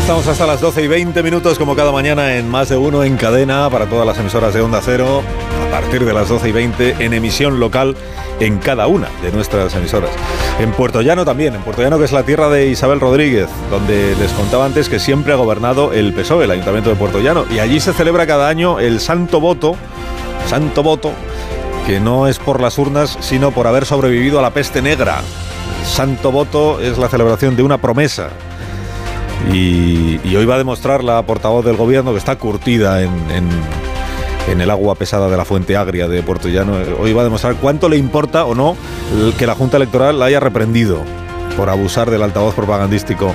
Estamos hasta las 12 y 20 minutos como cada mañana en más de uno en cadena para todas las emisoras de Onda Cero a partir de las 12 y 20 en emisión local en cada una de nuestras emisoras. En Puerto Llano también, en Puerto Llano que es la tierra de Isabel Rodríguez, donde les contaba antes que siempre ha gobernado el PSOE, el Ayuntamiento de Puerto Llano, y allí se celebra cada año el Santo Voto, Santo Voto, que no es por las urnas, sino por haber sobrevivido a la peste negra. Santo Voto es la celebración de una promesa y, hoy va a demostrar la portavoz del gobierno que está curtida en, el agua pesada de la fuente agria de Puerto Llano. Hoy va a demostrar cuánto le importa o no que la Junta Electoral la haya reprendido por abusar del altavoz propagandístico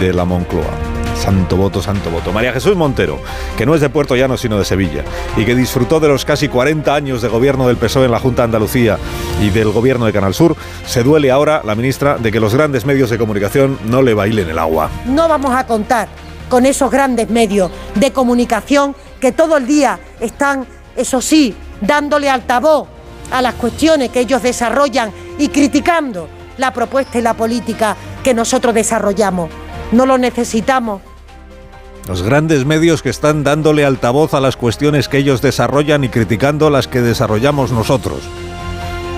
de la Moncloa. Santo voto, santo voto. María Jesús Montero, que no es de Puerto Llano sino de Sevilla, y que disfrutó de los casi 40 años de gobierno del PSOE en la Junta de Andalucía y del gobierno de Canal Sur, se duele ahora la ministra de que los grandes medios de comunicación no le bailen el agua. No vamos a contar con esos grandes medios de comunicación que todo el día están, eso sí, dándole altavoz a las cuestiones que ellos desarrollan y criticando la propuesta y la política que nosotros desarrollamos. No lo necesitamos los grandes medios que están dándole altavoz a las cuestiones que ellos desarrollan y criticando las que desarrollamos nosotros.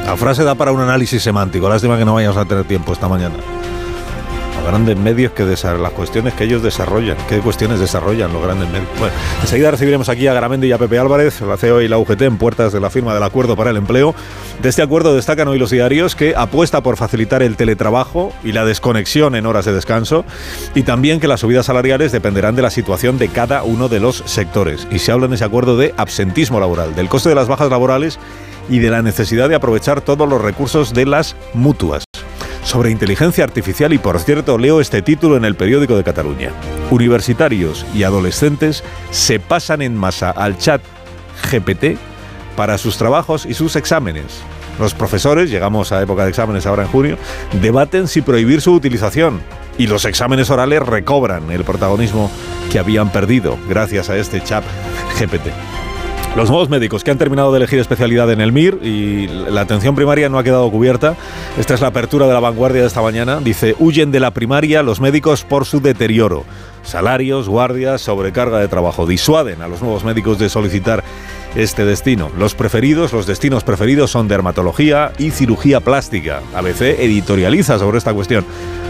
La frase da para un análisis semántico. Lástima que no vayamos a tener tiempo esta mañana grandes medios que las cuestiones que ellos desarrollan, qué cuestiones desarrollan los grandes medios. Bueno, enseguida recibiremos aquí a Garamendi y a Pepe Álvarez, la CEO y la UGT en puertas de la firma del acuerdo para el empleo. De este acuerdo destacan hoy los diarios que apuesta por facilitar el teletrabajo y la desconexión en horas de descanso y también que las subidas salariales dependerán de la situación de cada uno de los sectores. Y se habla en ese acuerdo de absentismo laboral, del coste de las bajas laborales y de la necesidad de aprovechar todos los recursos de las mutuas sobre inteligencia artificial y por cierto leo este título en el periódico de Cataluña. Universitarios y adolescentes se pasan en masa al chat GPT para sus trabajos y sus exámenes. Los profesores, llegamos a época de exámenes ahora en junio, debaten si prohibir su utilización y los exámenes orales recobran el protagonismo que habían perdido gracias a este chat GPT. Los nuevos médicos que han terminado de elegir especialidad en el MIR y la atención primaria no ha quedado cubierta. Esta es la apertura de la vanguardia de esta mañana. Dice, huyen de la primaria los médicos por su deterioro. Salarios, guardias, sobrecarga de trabajo. Disuaden a los nuevos médicos de solicitar este destino. Los preferidos, los destinos preferidos son dermatología y cirugía plástica. ABC editorializa sobre esta cuestión.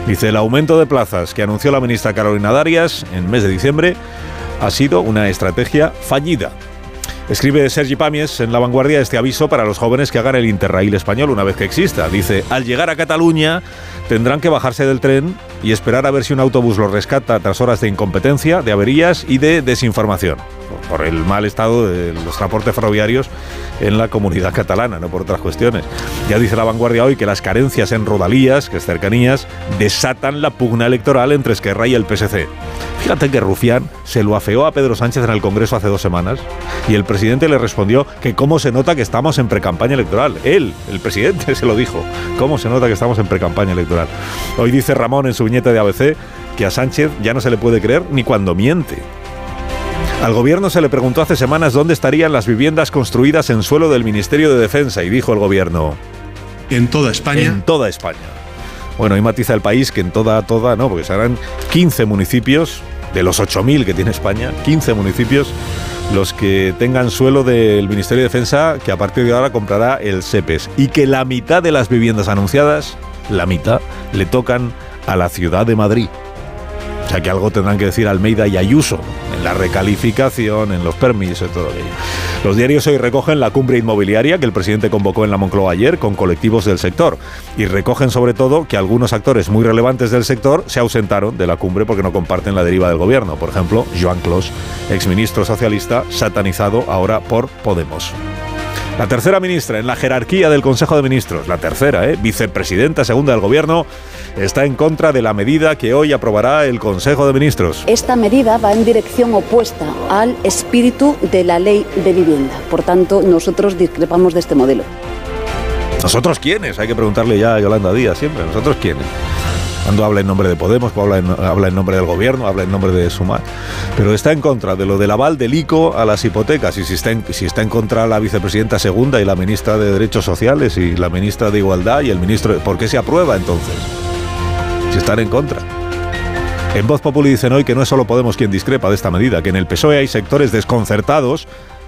Dice, el aumento de plazas que anunció la ministra Carolina Darias en mes de diciembre ha sido una estrategia fallida. Escribe Sergi Pamies en La Vanguardia este aviso para los jóvenes que hagan el Interrail español una vez que exista. Dice, al llegar a Cataluña tendrán que bajarse del tren y esperar a ver si un autobús los rescata tras horas de incompetencia, de averías y de desinformación por el mal estado de los transportes ferroviarios en la comunidad catalana, no por otras cuestiones. Ya dice la vanguardia hoy que las carencias en rodalías, que es cercanías, desatan la pugna electoral entre Esquerra y el PSC. Fíjate que Rufián se lo afeó a Pedro Sánchez en el Congreso hace dos semanas y el presidente le respondió que cómo se nota que estamos en precampaña electoral. Él, el presidente, se lo dijo. ¿Cómo se nota que estamos en precampaña electoral? Hoy dice Ramón en su viñeta de ABC que a Sánchez ya no se le puede creer ni cuando miente. Al gobierno se le preguntó hace semanas dónde estarían las viviendas construidas en suelo del Ministerio de Defensa y dijo el gobierno... En toda España. En toda España. Bueno, y matiza el país que en toda, toda, no, porque serán 15 municipios, de los 8.000 que tiene España, 15 municipios los que tengan suelo del Ministerio de Defensa que a partir de ahora comprará el SEPES y que la mitad de las viviendas anunciadas, la mitad, le tocan a la ciudad de Madrid. O sea que algo tendrán que decir Almeida y Ayuso en la recalificación, en los permisos todo aquello. Los diarios hoy recogen la cumbre inmobiliaria que el presidente convocó en la Moncloa ayer con colectivos del sector y recogen sobre todo que algunos actores muy relevantes del sector se ausentaron de la cumbre porque no comparten la deriva del gobierno. Por ejemplo, Joan Clos, exministro socialista, satanizado ahora por Podemos. La tercera ministra en la jerarquía del Consejo de Ministros, la tercera, ¿eh? vicepresidenta segunda del Gobierno, está en contra de la medida que hoy aprobará el Consejo de Ministros. Esta medida va en dirección opuesta al espíritu de la ley de vivienda. Por tanto, nosotros discrepamos de este modelo. ¿Nosotros quiénes? Hay que preguntarle ya a Yolanda Díaz siempre. ¿Nosotros quiénes? Cuando habla en nombre de Podemos, habla en, habla en nombre del gobierno, habla en nombre de Sumar. Pero está en contra de lo del aval del ICO a las hipotecas. Y si está, en, si está en contra la vicepresidenta segunda y la ministra de Derechos Sociales y la ministra de Igualdad y el ministro... ¿Por qué se aprueba entonces? Si están en contra. En Voz Populi dicen hoy que no es solo Podemos quien discrepa de esta medida, que en el PSOE hay sectores desconcertados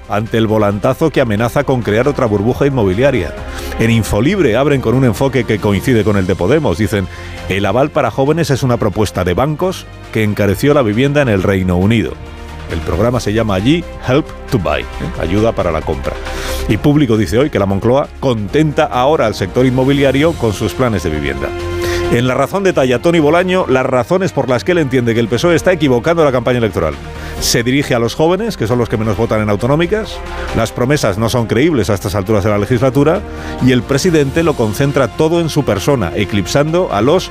ante el volantazo que amenaza con crear otra burbuja inmobiliaria. En Infolibre abren con un enfoque que coincide con el de Podemos. Dicen, el aval para jóvenes es una propuesta de bancos que encareció la vivienda en el Reino Unido. El programa se llama allí Help to Buy, ¿eh? ayuda para la compra. Y Público dice hoy que la Moncloa contenta ahora al sector inmobiliario con sus planes de vivienda. En la razón detalla Tony Bolaño las razones por las que él entiende que el PSOE está equivocando la campaña electoral. Se dirige a los jóvenes, que son los que menos votan en autonómicas, las promesas no son creíbles a estas alturas de la legislatura y el presidente lo concentra todo en su persona, eclipsando a los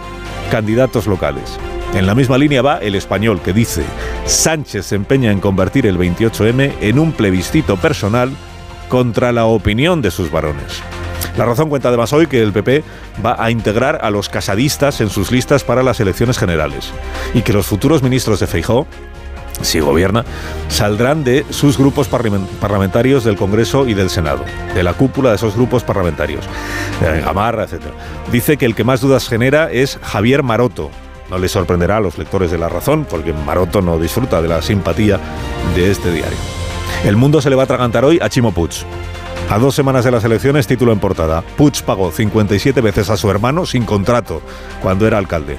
candidatos locales. En la misma línea va el español que dice, Sánchez se empeña en convertir el 28M en un plebiscito personal contra la opinión de sus varones. La razón cuenta además hoy que el PP va a integrar a los casadistas en sus listas para las elecciones generales y que los futuros ministros de Feijó si gobierna, saldrán de sus grupos parlamentarios del Congreso y del Senado, de la cúpula de esos grupos parlamentarios, de Gamarra, etc. Dice que el que más dudas genera es Javier Maroto. No le sorprenderá a los lectores de La Razón, porque Maroto no disfruta de la simpatía de este diario. El mundo se le va a atragantar hoy a Chimo Puig. A dos semanas de las elecciones, título en portada. Puig pagó 57 veces a su hermano sin contrato cuando era alcalde.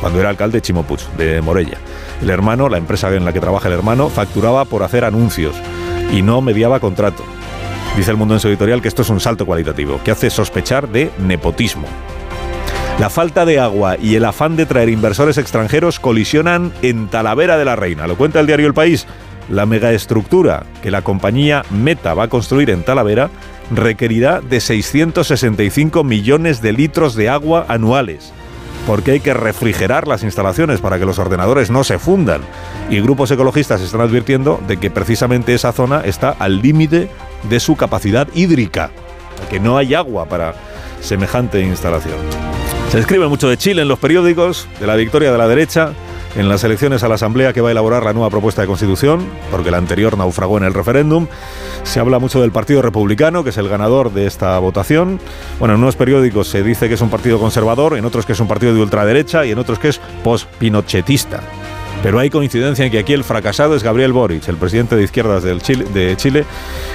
Cuando era alcalde Chimo Puig, de Morella. El hermano, la empresa en la que trabaja el hermano, facturaba por hacer anuncios y no mediaba contrato. Dice el mundo en su editorial que esto es un salto cualitativo, que hace sospechar de nepotismo. La falta de agua y el afán de traer inversores extranjeros colisionan en Talavera de la Reina. Lo cuenta el diario El País. La megaestructura que la compañía Meta va a construir en Talavera requerirá de 665 millones de litros de agua anuales, porque hay que refrigerar las instalaciones para que los ordenadores no se fundan. Y grupos ecologistas están advirtiendo de que precisamente esa zona está al límite de su capacidad hídrica, que no hay agua para semejante instalación. Se escribe mucho de Chile en los periódicos, de la victoria de la derecha, en las elecciones a la Asamblea que va a elaborar la nueva propuesta de Constitución, porque la anterior naufragó en el referéndum. Se habla mucho del Partido Republicano, que es el ganador de esta votación. Bueno, en unos periódicos se dice que es un partido conservador, en otros que es un partido de ultraderecha y en otros que es post-pinochetista. Pero hay coincidencia en que aquí el fracasado es Gabriel Boric, el presidente de izquierdas de Chile,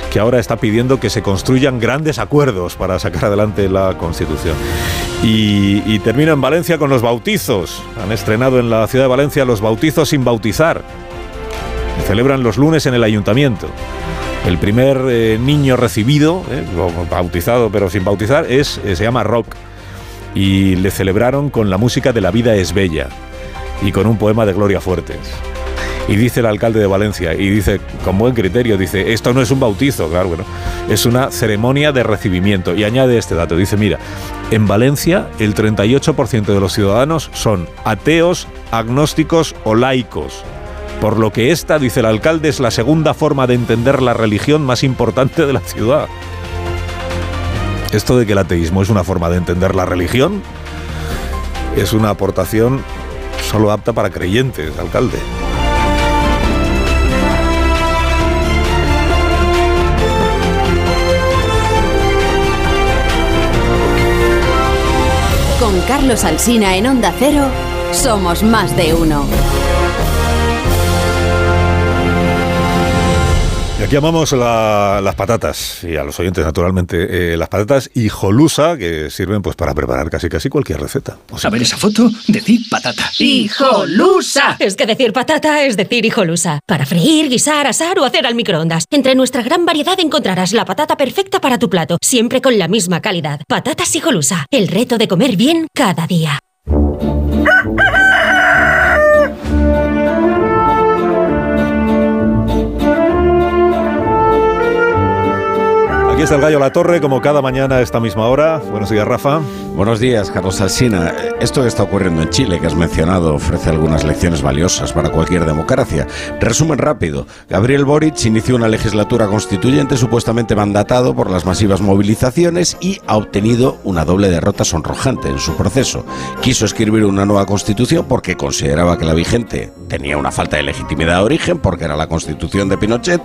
que ahora está pidiendo que se construyan grandes acuerdos para sacar adelante la Constitución. Y, y termino en Valencia con los bautizos. Han estrenado en la ciudad de Valencia los bautizos sin bautizar. Se celebran los lunes en el ayuntamiento. El primer eh, niño recibido, eh, bautizado pero sin bautizar, es, eh, se llama Rock. Y le celebraron con la música de La vida es bella y con un poema de Gloria Fuertes. Y dice el alcalde de Valencia, y dice con buen criterio, dice, esto no es un bautizo, claro, bueno, es una ceremonia de recibimiento. Y añade este dato, dice, mira, en Valencia el 38% de los ciudadanos son ateos, agnósticos o laicos. Por lo que esta, dice el alcalde, es la segunda forma de entender la religión más importante de la ciudad. Esto de que el ateísmo es una forma de entender la religión es una aportación solo apta para creyentes, alcalde. Con Carlos Alsina en Onda Cero, somos más de uno. Y aquí amamos la- las patatas, y a los oyentes naturalmente, eh, las patatas hijolusa, que sirven pues para preparar casi casi cualquier receta. O sea, A ver esa foto, decid patata. ¡Hijolusa! Es que decir patata es decir hijolusa. Para freír, guisar, asar o hacer al microondas. Entre nuestra gran variedad encontrarás la patata perfecta para tu plato, siempre con la misma calidad. Patatas hijolusa. El reto de comer bien cada día. Aquí está el gallo La Torre, como cada mañana a esta misma hora. Buenos días, Rafa. Buenos días, Carlos Alsina. Esto que está ocurriendo en Chile, que has mencionado, ofrece algunas lecciones valiosas para cualquier democracia. Resumen rápido. Gabriel Boric inició una legislatura constituyente supuestamente mandatado por las masivas movilizaciones y ha obtenido una doble derrota sonrojante en su proceso. Quiso escribir una nueva constitución porque consideraba que la vigente tenía una falta de legitimidad de origen, porque era la constitución de Pinochet,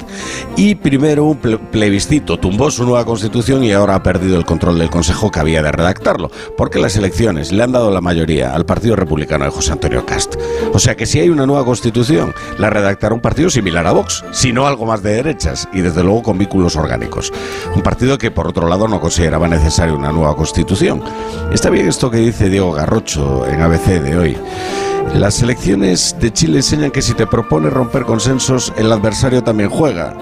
y primero un plebiscito tumbó su nueva constitución y ahora ha perdido el control del Consejo que había de redactarlo, porque las elecciones le han dado la mayoría al Partido Republicano de José Antonio Cast. O sea que si hay una nueva constitución, la redactará un partido similar a Vox, si no algo más de derechas y desde luego con vínculos orgánicos. Un partido que por otro lado no consideraba necesaria una nueva constitución. Está bien esto que dice Diego Garrocho en ABC de hoy. Las elecciones de Chile enseñan que si te propones romper consensos, el adversario también juega.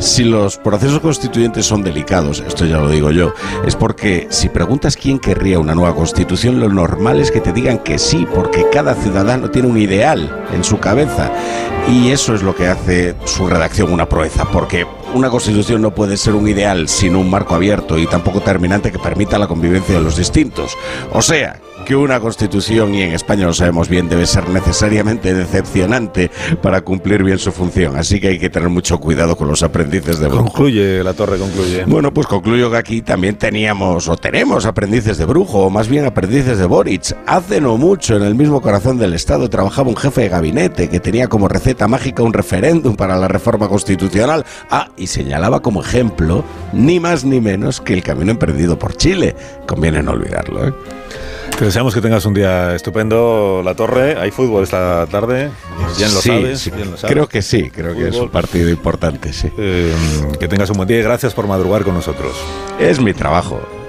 Si los procesos constituyentes son delicados, esto ya lo digo yo, es porque si preguntas quién querría una nueva constitución, lo normal es que te digan que sí, porque cada ciudadano tiene un ideal en su cabeza. Y eso es lo que hace su redacción una proeza, porque una constitución no puede ser un ideal sin un marco abierto y tampoco terminante que permita la convivencia de los distintos. O sea, que una constitución, y en España lo sabemos bien, debe ser necesariamente decepcionante para cumplir bien su función. Así que hay que tener mucho cuidado con los aprendices de brujo. Concluye, la torre concluye. Bueno, pues concluyo que aquí también teníamos o tenemos aprendices de brujo, o más bien aprendices de Boric. Hace no mucho, en el mismo corazón del Estado, trabajaba un jefe de gabinete que tenía como receta mágica un referéndum para la reforma constitucional. Ah, y señalaba como ejemplo, ni más ni menos que el camino emprendido por Chile. Conviene no olvidarlo, ¿eh? Te deseamos que tengas un día estupendo, La Torre. Hay fútbol esta tarde, bien lo, sabes, Creo que sí, creo que es un partido importante, sí. Eh, que tengas un buen día y gracias por madrugar con nosotros. Es mi trabajo.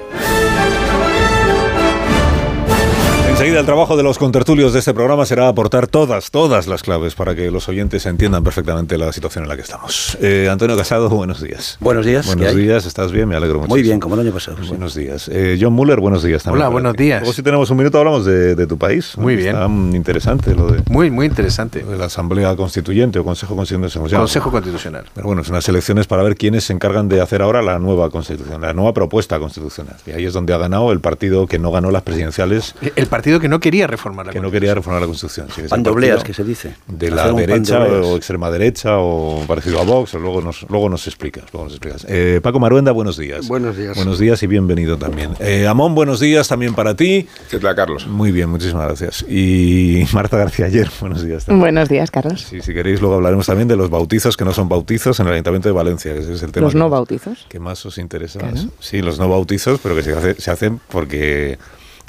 Enseguida el trabajo de los contertulios de este programa será aportar todas, todas las claves para que los oyentes entiendan perfectamente la situación en la que estamos. Eh, Antonio Casado, buenos días. Buenos días. Buenos días, ¿estás bien? Me alegro mucho. Muy bien, como el año pasado. Buenos días. Eh, John Muller, buenos días también. Hola, buenos días. Luego si tenemos un minuto hablamos de, tu país. Muy bien. Está interesante lo de... Muy, muy interesante. de la Asamblea Constituyente o Consejo Constitucional. Consejo Constitucional. Pero bueno, son unas elecciones para ver quiénes se encargan de hacer ahora la nueva Constitución, la nueva propuesta constitucional. Y ahí es donde ha ganado el partido que no ganó las presidenciales. El partido que no quería reformar que no quería reformar la Constitución. Pandobleas, que se dice. De la derecha o extrema derecha o parecido a Vox, luego nos, luego nos explicas. Luego nos explicas. Eh, Paco Maruenda, buenos días. Buenos días. Buenos días y bienvenido también. Eh, Amón, buenos días también para ti. ¿Qué tal, Carlos? Muy bien, muchísimas gracias. Y Marta García Ayer, buenos días también. Buenos días, Carlos. Sí, si queréis, luego hablaremos también de los bautizos que no son bautizos en el Ayuntamiento de Valencia, que es el tema. ¿Los no bautizos? ¿Qué más os interesa? Sí, los no bautizos, pero que se hacen porque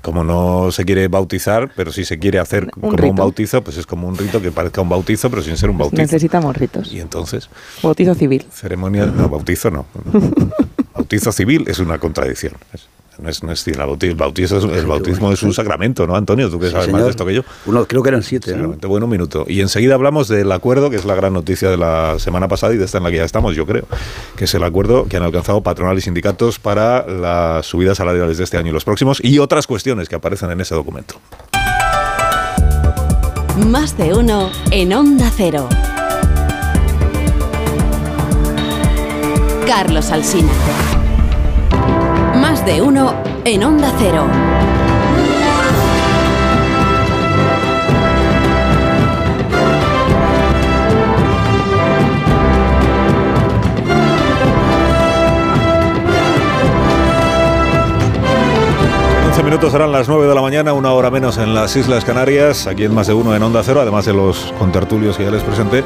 como no se quiere bautizar, pero si se quiere hacer como un bautizo, pues es como un rito que parezca un bautizo, pero sin ser un bautizo. Necesitamos ritos. Y entonces. Bautizo civil. Ceremonia. No, bautizo no. bautizo civil es una contradicción. No es, no es el bautismo, el bautismo es un sacramento, ¿no, Antonio? Tú que sabes más de esto que yo. Uno, creo que eran siete. ¿no? Bueno, un minuto. Y enseguida hablamos del acuerdo, que es la gran noticia de la semana pasada y de esta en la que ya estamos, yo creo, que es el acuerdo que han alcanzado patronal y sindicatos para las subidas salariales de este año y los próximos y otras cuestiones que aparecen en ese documento. Más de uno en Onda Cero. Carlos Alsina de uno en Onda Cero. 11 minutos serán las 9 de la mañana, una hora menos en las Islas Canarias, aquí en más de uno en Onda Cero, además de los contertulios que ya les presenté,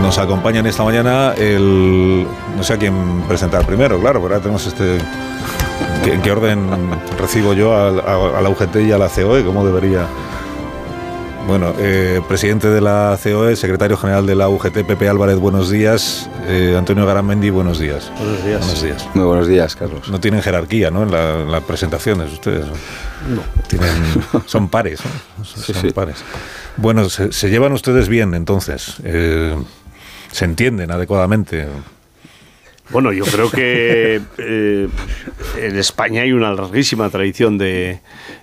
nos acompañan esta mañana el... no sé a quién presentar primero, claro, pero ahora tenemos este ¿En qué orden recibo yo a, la UGT y a la COE? ¿Cómo debería...? Bueno, eh, presidente de la COE, secretario general de la UGT, Pepe Álvarez, buenos días. Eh, Antonio Garamendi, buenos días. Buenos días. Buenos días. Muy buenos días, Carlos. No tienen jerarquía, ¿no? En, las presentaciones, ustedes. No. Tienen, son pares, ¿no? Son pares. Bueno, se, llevan ustedes bien, entonces. Eh, se entienden adecuadamente. Bueno, yo creo que eh, en España hay una larguísima tradición de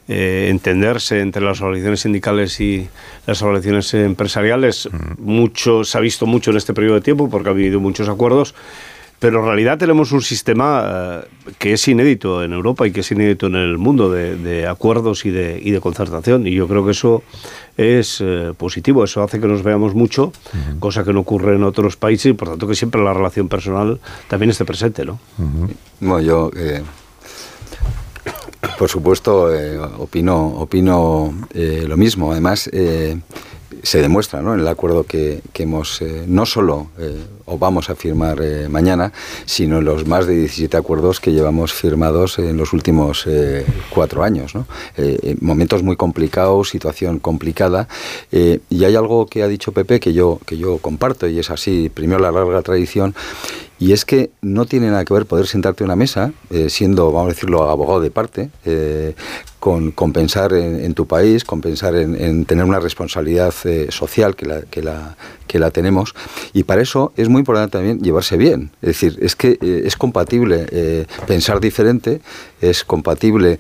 eh, entenderse entre las organizaciones sindicales y las organizaciones empresariales. Mucho, se ha visto mucho en este periodo de tiempo porque ha habido muchos acuerdos Pero en realidad tenemos un sistema eh, que es inédito en Europa y que es inédito en el mundo de, de acuerdos y de, y de concertación. Y yo creo que eso es eh, positivo. Eso hace que nos veamos mucho, cosa que no ocurre en otros países y por tanto que siempre la relación personal también esté presente, ¿no? Bueno, yo, eh, por supuesto, eh, opino, opino eh, lo mismo. Además, eh, se demuestra ¿no? en el acuerdo que, que hemos eh, no solo eh, o vamos a firmar eh, mañana, sino en los más de 17 acuerdos que llevamos firmados en los últimos eh, cuatro años. ¿no? Momentos muy complicados, situación complicada. y hay algo que ha dicho Pepe que yo, que yo comparto y es así, primero la larga tradición. Y es que no tiene nada que ver poder sentarte a una mesa, siendo, vamos a decirlo, abogado de parte, con, pensar en, en tu país, con pensar en, en tener una responsabilidad eh, social que la, que, la, que la tenemos. Y para eso es muy importante también llevarse bien. Es decir, es que eh, es compatible eh, pensar diferente, es compatible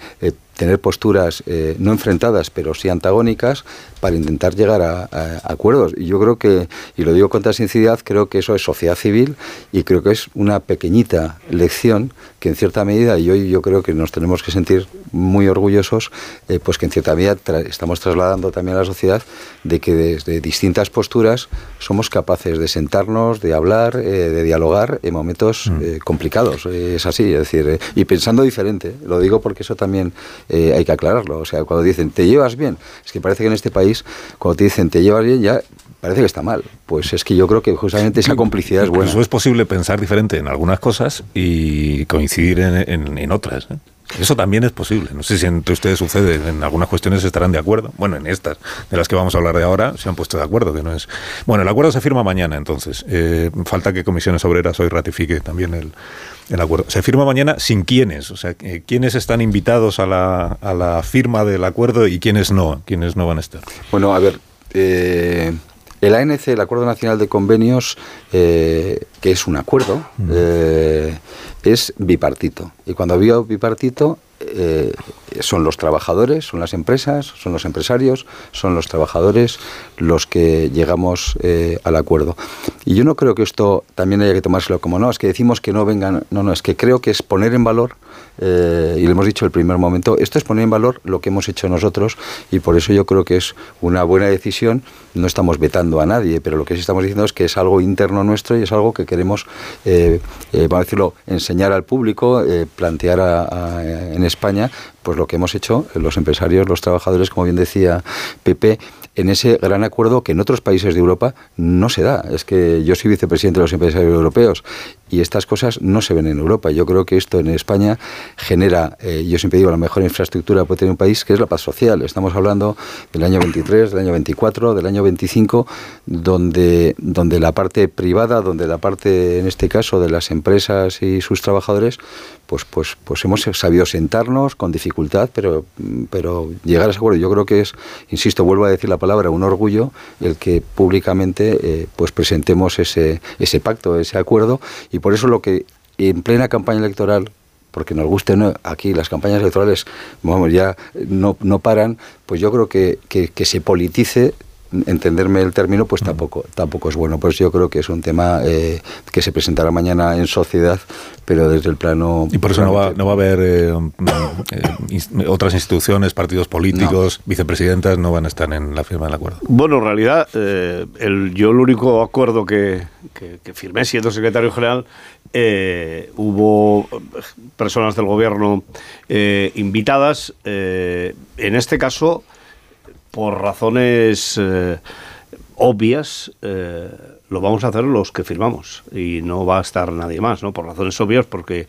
tener posturas eh, no enfrentadas, pero sí antagónicas, para intentar llegar a, a acuerdos. Y yo creo que, y lo digo con toda sinceridad, creo que eso es sociedad civil y creo que es una pequeñita lección que en cierta medida, y hoy yo creo que nos tenemos que sentir muy orgullosos, eh, pues que en cierta medida tra- estamos trasladando también a la sociedad de que desde distintas posturas somos capaces de sentarnos, de hablar, eh, de dialogar en momentos eh, complicados. Es así, es decir, y pensando diferente. Lo digo porque eso también eh, hay que aclararlo. O sea, cuando dicen, ¿te llevas bien? Es que parece que en este país, cuando te dicen, ¿te llevas bien? Ya parece que está mal. Pues es que yo creo que justamente esa complicidad es buena. Incluso es posible pensar diferente en algunas cosas y coincidir en, en- en otras. ¿eh? Eso también es posible. No sé si entre ustedes sucede, en algunas cuestiones estarán de acuerdo. Bueno, en estas, de las que vamos a hablar de ahora, se han puesto de acuerdo, que no es... Bueno, el acuerdo se firma mañana, entonces. Eh, falta que Comisiones Obreras hoy ratifique también el, el acuerdo. Se firma mañana sin quiénes, o sea, eh, quiénes están invitados a la, a la firma del acuerdo y quiénes no, quiénes no van a estar. Bueno, a ver, eh, el ANC, el Acuerdo Nacional de Convenios, eh, que es un acuerdo, eh, es bipartito. Y cuando había bipartito, eh, son los trabajadores, son las empresas, son los empresarios, son los trabajadores los que llegamos eh, al acuerdo. Y yo no creo que esto también haya que tomárselo como no, es que decimos que no vengan, no, no, es que creo que es poner en valor, eh, y lo hemos dicho el primer momento, esto es poner en valor lo que hemos hecho nosotros y por eso yo creo que es una buena decisión, no estamos vetando a nadie, pero lo que sí estamos diciendo es que es algo interno nuestro y es algo que queremos, eh, eh, vamos a decirlo, enseñar al público, eh, plantear en España, pues lo que hemos hecho los empresarios, los trabajadores, como bien decía Pepe, en ese gran acuerdo que en otros países de Europa no se da. Es que yo soy vicepresidente de los empresarios europeos y estas cosas no se ven en Europa. Yo creo que esto en España genera, eh, yo siempre digo, la mejor infraestructura que puede tener un país, que es la paz social. Estamos hablando del año 23, del año 24, del año 25, donde, donde la parte privada, donde la parte, en este caso, de las empresas y sus trabajadores, pues, pues, pues hemos sabido sentarnos con dificultad, pero, pero llegar a ese acuerdo. Yo creo que es, insisto, vuelvo a decir la palabra, un orgullo el que públicamente eh, pues presentemos ese, ese pacto, ese acuerdo, y por eso lo que en plena campaña electoral porque nos guste no, aquí las campañas electorales vamos, ya no, no paran, pues yo creo que, que, que se politice entenderme el término, pues tampoco, tampoco es bueno. Pues yo creo que es un tema eh, que se presentará mañana en sociedad, pero desde el plano... Y por eso no va, no va a haber eh, eh, otras instituciones, partidos políticos, vicepresidentas, no van a estar en la firma del acuerdo. Bueno, en realidad, eh, el, yo el único acuerdo que, que- que firmé siendo secretario general, eh, hubo personas del gobierno eh, invitadas, eh, en este caso, por razones eh, obvias, eh, lo vamos a hacer los que firmamos y no va a estar nadie más, ¿no? Por razones obvias, porque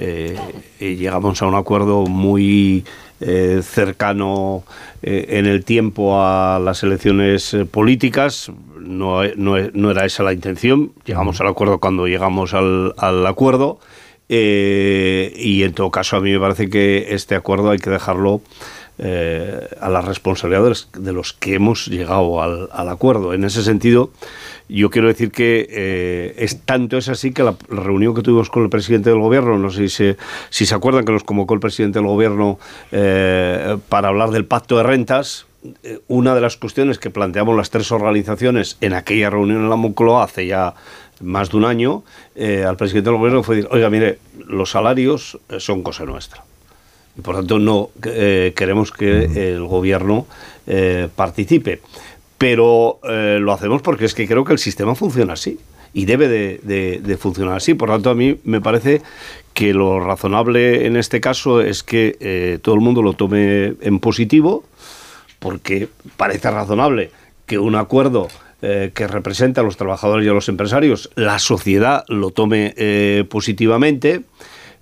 eh, llegamos a un acuerdo muy eh, cercano eh, en el tiempo a las elecciones políticas. No, no no era esa la intención. Llegamos al acuerdo cuando llegamos al, al acuerdo. y en todo caso, a mí me parece que este acuerdo hay que dejarlo eh, a las responsabilidades de los que hemos llegado al, acuerdo. En ese sentido, yo quiero decir que eh, es tanto es así que la, reunión que tuvimos con el presidente del gobierno, no sé si se, acuerdan que nos convocó el presidente del gobierno eh, para hablar del pacto de rentas, una de las cuestiones que planteamos las tres organizaciones en aquella reunión en la Moncloa hace ya más de un año, al presidente del gobierno fue decir, oiga, mire, los salarios son cosa nuestra. Y por tanto no eh, queremos que el gobierno eh, participe. Pero eh, lo hacemos porque es que creo que el sistema funciona así y debe de, de- de funcionar así. Por tanto, a mí me parece que lo razonable en este caso es que todo el mundo lo tome en positivo, porque parece razonable que un acuerdo eh, que representa a los trabajadores y a los empresarios, la sociedad lo tome eh, positivamente,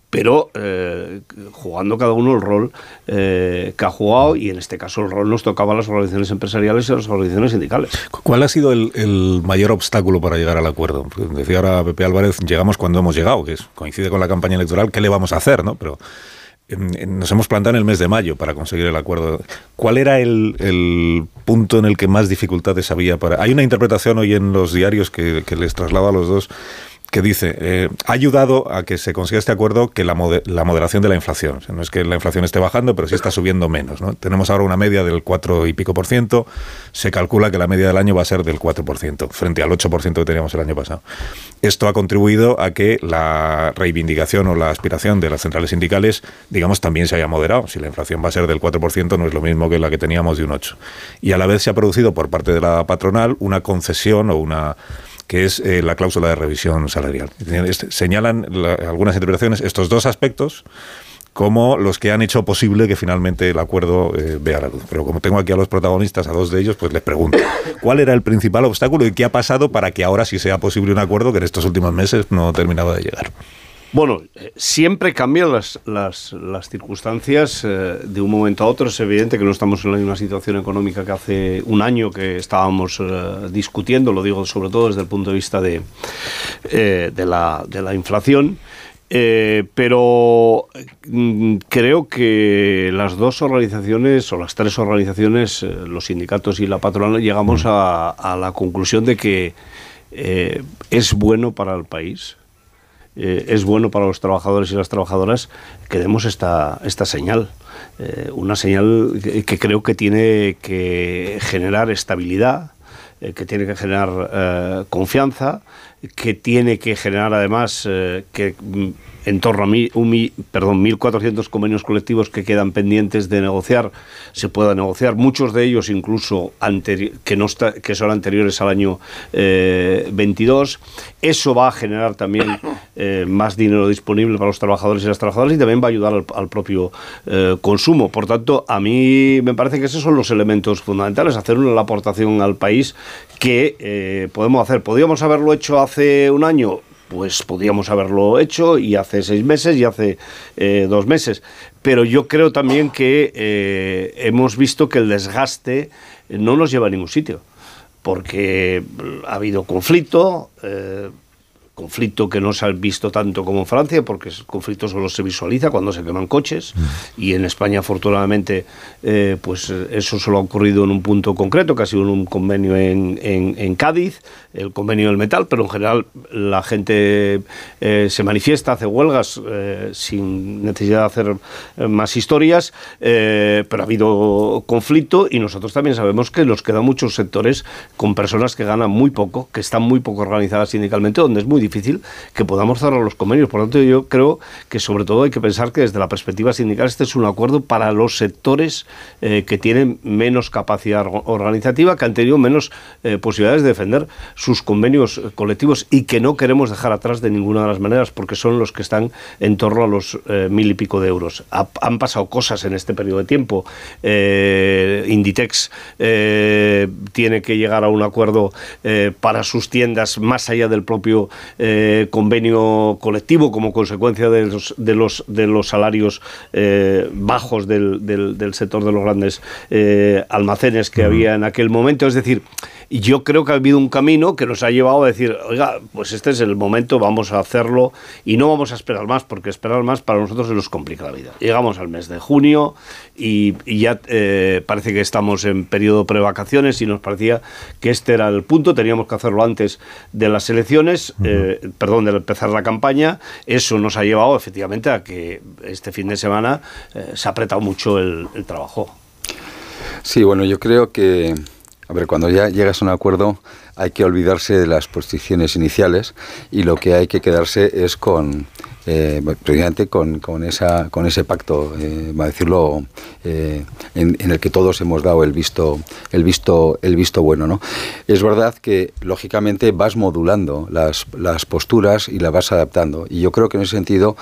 pero eh, jugando cada uno el rol eh, que ha jugado y en este caso el rol nos tocaba a las organizaciones empresariales y a las organizaciones sindicales. ¿Cuál ha sido el, mayor obstáculo para llegar al acuerdo? Decía ahora Pepe Álvarez, llegamos cuando hemos llegado, que es- coincide con la campaña electoral, ¿qué le vamos a hacer? ¿no? Pero nos hemos plantado en el mes de mayo para conseguir el acuerdo. ¿Cuál era el, el punto en el que más dificultades había para...? Hay una interpretación hoy en los diarios que, que les traslado a los dos que dice, eh, ha ayudado a que se consiga este acuerdo que la, mode- la moderación de la inflación. No es que la inflación esté bajando, pero sí está subiendo menos. ¿no? Tenemos ahora una media del 4 y pico por ciento. Se calcula que la media del año va a ser del 4 por ciento, frente al 8 por ciento que teníamos el año pasado. Esto ha contribuido a que la reivindicación o la aspiración de las centrales sindicales, digamos, también se haya moderado. Si la inflación va a ser del 4%, no es lo mismo que la que teníamos de un 8. Y a la vez se ha producido por parte de la patronal una concesión o una que es eh, la cláusula de revisión salarial. Este- Señalan la- algunas interpretaciones estos dos aspectos como los que han hecho posible que finalmente el acuerdo eh, vea la luz. Pero como tengo aquí a los protagonistas, a dos de ellos, pues les pregunto, ¿cuál era el principal obstáculo y qué ha pasado para que ahora sí sea posible un acuerdo que en estos últimos meses no terminaba de llegar? Bueno, eh, siempre cambian las, las, las circunstancias eh, de un momento a otro. Es evidente que no estamos en la misma situación económica que hace un año que estábamos eh, discutiendo, lo digo sobre todo desde el punto de vista de, de, la, de la inflación. Pero mm, creo que las dos organizaciones o las tres organizaciones, los sindicatos y la patronal, llegamos a, la conclusión de que es bueno para el país eh, es bueno para los trabajadores y las trabajadoras que demos esta, esta señal. Eh, una señal que, creo que tiene que generar estabilidad, eh, que tiene que generar confianza, que tiene que generar además que mm, en torno a mil, un perdón, 1.400 convenios colectivos que quedan pendientes de negociar, se pueda negociar, muchos de ellos incluso que, no está- que son anteriores al año eh, 22. Eso va a generar también eh, más dinero disponible para los trabajadores y las trabajadoras y también va a ayudar al, al propio eh, consumo. Por tanto, a mí me parece que esos son los elementos fundamentales, hacer una aportación al país que eh, podemos hacer. ¿Podríamos haberlo hecho hace un año? Pues podíamos haberlo hecho y hace seis meses y hace eh, dos meses. Pero yo creo también que eh, hemos visto que el desgaste no nos lleva a ningún sitio. Porque ha habido conflicto, eh, conflicto que no se ha visto tanto como en Francia, porque el conflicto solo se visualiza cuando se queman coches, y en España afortunadamente eh, pues eso solo ha ocurrido en un punto concreto, que ha sido en un convenio en, en- en Cádiz, el convenio del metal, pero en general la gente eh, se manifiesta, hace huelgas eh, sin necesidad de hacer más historias, pero ha habido conflicto y nosotros también sabemos que nos quedan muchos sectores con personas que ganan muy poco, que están muy poco organizadas sindicalmente, donde es muy difícil que podamos cerrar los convenios. Por lo tanto, yo creo que sobre todo hay que pensar que desde la perspectiva sindical este es un acuerdo para los sectores eh, que tienen menos capacidad orga- organizativa, que han tenido menos eh, posibilidades de defender sus convenios colectivos y que no queremos dejar atrás de ninguna de las maneras porque son los que están en torno a los eh, mil y pico de euros. Ha- han pasado cosas en este periodo de tiempo. Inditex tiene que llegar a un acuerdo para sus tiendas más allá del propio eh, convenio colectivo como consecuencia de los, de los, de los salarios eh, bajos del, del- del sector de los grandes eh, almacenes que había en aquel momento. Es decir, yo creo que ha habido un camino que nos ha llevado a decir, oiga, pues este es el momento, vamos a hacerlo y no vamos a esperar más, porque esperar más para nosotros se nos complica la vida. Llegamos al mes de junio y, y ya eh, parece que estamos en periodo prevacaciones y nos parecía que este era el punto, teníamos que hacerlo antes de las elecciones, eh, perdón, de empezar la campaña. Eso nos ha llevado efectivamente a que este fin de semana eh, se ha apretado mucho el, el trabajo. Sí, bueno, yo creo que, a ver, cuando ya llegas a un acuerdo hay que olvidarse de las posiciones iniciales y lo que hay que quedarse es con, eh, precisamente con, con, esa, con ese pacto, eh, va a decirlo, eh, en, en, el que todos hemos dado el visto, el visto, el visto bueno. ¿no? Es verdad que, lógicamente, vas modulando las, las posturas y las vas adaptando. Y yo creo que en ese sentido,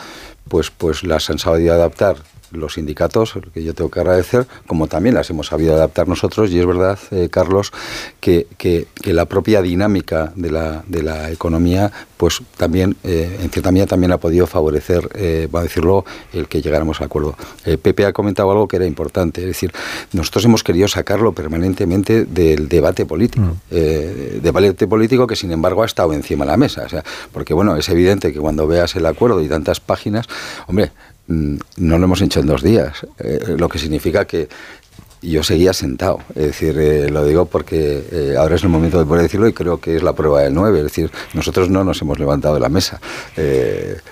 pues, pues las han sabido adaptar los sindicatos, que yo tengo que agradecer, como también las hemos sabido adaptar nosotros, y es verdad, eh, Carlos, que, que, que, la propia dinámica de la, de la economía, pues también, eh, en cierta medida, también ha podido favorecer, eh, va a decirlo, el que llegáramos a acuerdo. Pepe ha comentado algo que era importante, es decir, nosotros hemos querido sacarlo permanentemente del debate político, mm. debate político que, sin embargo, ha estado encima de la mesa, o sea, porque, bueno, es evidente que cuando veas el acuerdo y tantas páginas, hombre, no lo hemos hecho en dos días, eh, lo que significa que yo seguía sentado. Es decir, eh, lo digo porque eh, ahora es el momento de poder decirlo y creo que es la prueba del 9. Es decir, nosotros no nos hemos levantado de la mesa.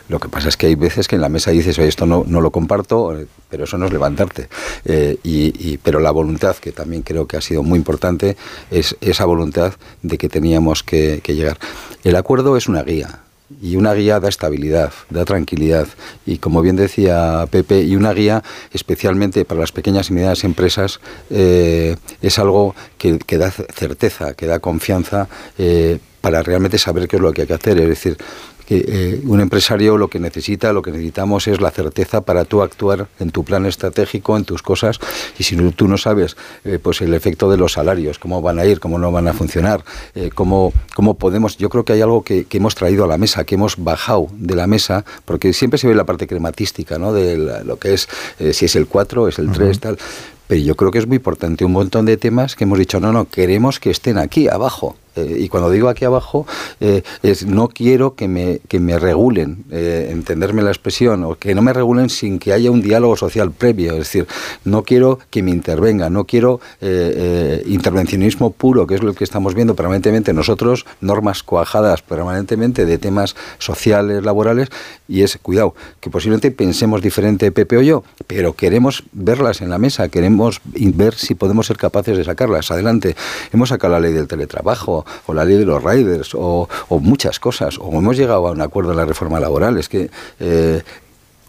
Lo que pasa es que hay veces que en la mesa dices, oye, esto no, no lo comparto, pero eso no es levantarte. Y, y, pero la voluntad, que también creo que ha sido muy importante, es esa voluntad de que teníamos que llegar. El acuerdo es una guía y una guía da estabilidad, da tranquilidad y como bien decía Pepe, y una guía especialmente para las pequeñas y medianas empresas eh, es algo que, que, da certeza, que da confianza eh, para realmente saber qué es lo que hay que hacer. Es decir, que eh, un empresario lo que necesita, lo que necesitamos es la certeza para tú actuar en tu plan estratégico, en tus cosas, y si tú no sabes eh, pues el efecto de los salarios, cómo van a ir, cómo no van a funcionar, eh, cómo, cómo podemos, yo creo que hay algo que, que, hemos traído a la mesa, que hemos bajado de la mesa, porque siempre se ve la parte crematística, ¿no? De la, lo que es, eh, si es el 4, es el 3, uh -huh. tal. Pero yo creo que es muy importante un montón de temas que hemos dicho, no, no, queremos que estén aquí abajo. Eh, y cuando digo aquí abajo, eh, es no quiero que me, que me regulen, eh, entenderme la expresión, o que no me regulen sin que haya un diálogo social previo. Es decir, no quiero que me intervenga, no quiero intervencionismo puro, que es lo que estamos viendo permanentemente nosotros, normas coajadas permanentemente de temas sociales, laborales, y es, cuidado, que posiblemente pensemos diferente Pepe o yo, pero queremos verlas en la mesa, queremos ver si podemos ser capaces de sacarlas adelante. Hemos sacado la ley del teletrabajo, o la ley de los riders, o, muchas cosas, o hemos llegado a un acuerdo en la reforma laboral. Es que eh,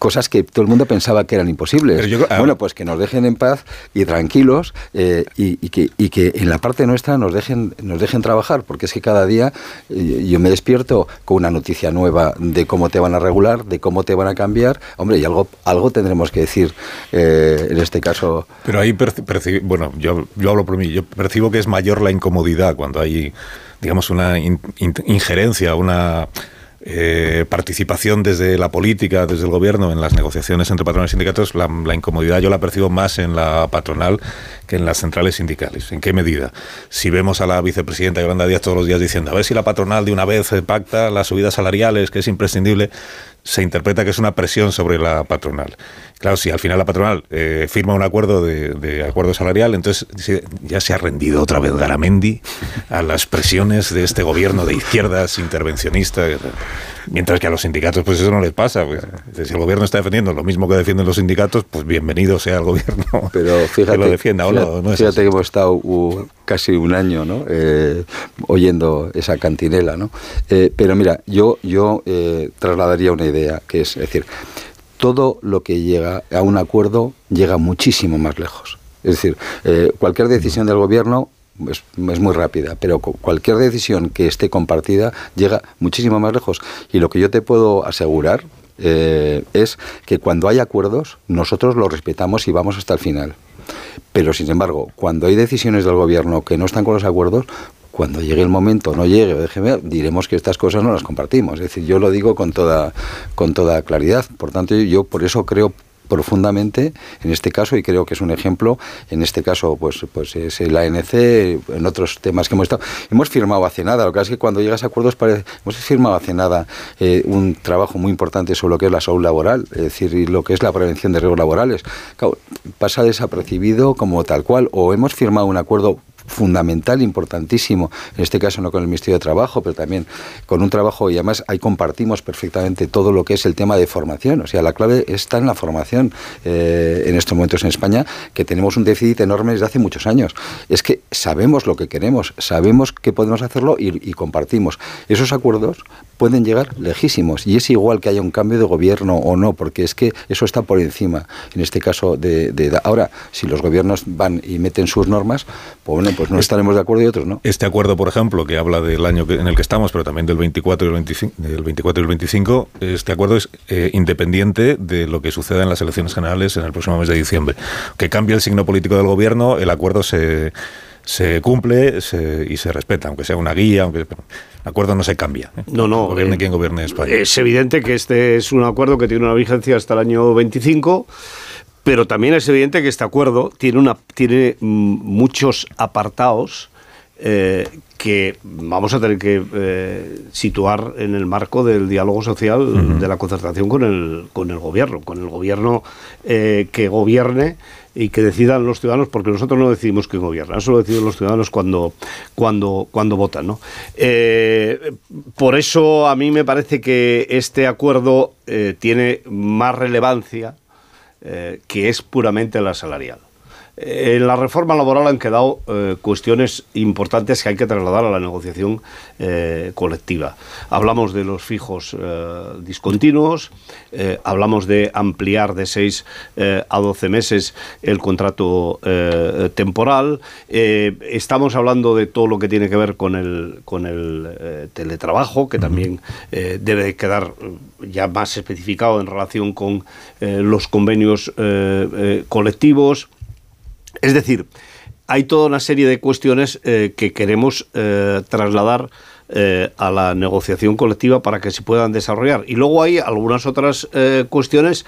cosas que todo el mundo pensaba que eran imposibles. Yo, ah, bueno, pues que nos dejen en paz y tranquilos eh, y, y, que, y, que, en la parte nuestra nos dejen, nos dejen trabajar, porque es que cada día eh, yo me despierto con una noticia nueva de cómo te van a regular, de cómo te van a cambiar. Hombre, y algo, algo tendremos que decir eh, en este caso. Pero ahí, bueno, yo, yo hablo por mí, yo percibo que es mayor la incomodidad cuando hay, digamos, una in injerencia, una eh, participación desde la política, desde el gobierno en las negociaciones entre patrones y sindicatos, la, la, incomodidad yo la percibo más en la patronal que en las centrales sindicales. ¿En qué medida? Si vemos a la vicepresidenta Yolanda Díaz todos los días diciendo a ver si la patronal de una vez pacta las subidas salariales, que es imprescindible, se interpreta que es una presión sobre la patronal. Claro, si al final la patronal eh, firma un acuerdo de, de, acuerdo salarial, entonces ya se ha rendido otra vez Garamendi a las presiones de este gobierno de izquierdas intervencionista. Mientras que a los sindicatos, pues eso no les pasa. Pues, si el gobierno está defendiendo lo mismo que defienden los sindicatos, pues bienvenido sea el gobierno Pero fíjate, que lo defienda. Fíjate, no, no es fíjate que hemos estado uh, casi un año ¿no? eh, oyendo esa cantinela. ¿no? Eh, pero mira, yo, yo eh, trasladaría una idea, que es, es decir, todo lo que llega a un acuerdo llega muchísimo más lejos. Es decir, eh, cualquier decisión del gobierno es, muy rápida, pero cualquier decisión que esté compartida llega muchísimo más lejos. Y lo que yo te puedo asegurar eh, es que cuando hay acuerdos, nosotros los respetamos y vamos hasta el final. Pero, sin embargo, cuando hay decisiones del gobierno que no están con los acuerdos, cuando llegue el momento, no llegue, déjeme, diremos que estas cosas no las compartimos. Es decir, yo lo digo con toda, con toda claridad. Por tanto, yo por eso creo profundamente en este caso y creo que es un ejemplo en este caso pues pues es el ANC en otros temas que hemos estado. Hemos firmado hace nada lo que pasa es que cuando llegas a acuerdos parece, hemos firmado hace nada eh, un trabajo muy importante sobre lo que es la salud laboral es decir y lo que es la prevención de riesgos laborales. Claro, pasa desapercibido como tal cual o hemos firmado un acuerdo fundamental, importantísimo, en este caso no con el Ministerio de Trabajo, pero también con un trabajo y además ahí compartimos perfectamente todo lo que es el tema de formación. O sea, la clave está en la formación eh, en estos momentos en España, que tenemos un déficit enorme desde hace muchos años. Es que sabemos lo que queremos, sabemos que podemos hacerlo y, compartimos. Esos acuerdos pueden llegar lejísimos y es igual que haya un cambio de gobierno o no, porque es que eso está por encima, en este caso de, de ahora, si los gobiernos van y meten sus normas, pues bueno, pues no estaremos de acuerdo y otros no. Este acuerdo, por ejemplo, que habla del año que- en el que estamos, pero también del 24 y el 25, del 24 y el 25, este acuerdo es eh, independiente de lo que suceda en las elecciones generales en el próximo mes de diciembre. Que cambie el signo político del gobierno, el acuerdo se, se cumple se- y se respeta, aunque sea una guía, aunque el acuerdo no se cambia. ¿eh? No, no, Gobierne eh, quien gobierne España. Es evidente que este es un acuerdo que tiene una vigencia hasta el año 25, pero también es evidente que este acuerdo tiene, una, tiene mm, muchos apartados eh, que vamos a tener que eh, situar en el marco del diálogo social, de la concertación con el, con el gobierno, con el gobierno eh, que gobierne y que decidan los ciudadanos, porque nosotros no decidimos quién gobierna, eso lo deciden los ciudadanos cuando, cuando, cuando votan. ¿no? Por eso a mí me parece que este acuerdo tiene más relevancia eh, que es puramente la salarial. En la reforma laboral han quedado eh, cuestiones importantes que hay que trasladar a la negociación eh, colectiva. Hablamos de los fijos eh, discontinuos, hablamos de ampliar de 6 a 12 meses el contrato temporal, estamos hablando de todo lo que tiene que ver con el, teletrabajo, que también debe quedar ya más especificado en relación con los convenios colectivos. Es decir, hay toda una serie de cuestiones eh, que queremos eh, trasladar eh, a la negociación colectiva para que se puedan desarrollar. Y luego hay algunas otras eh, cuestiones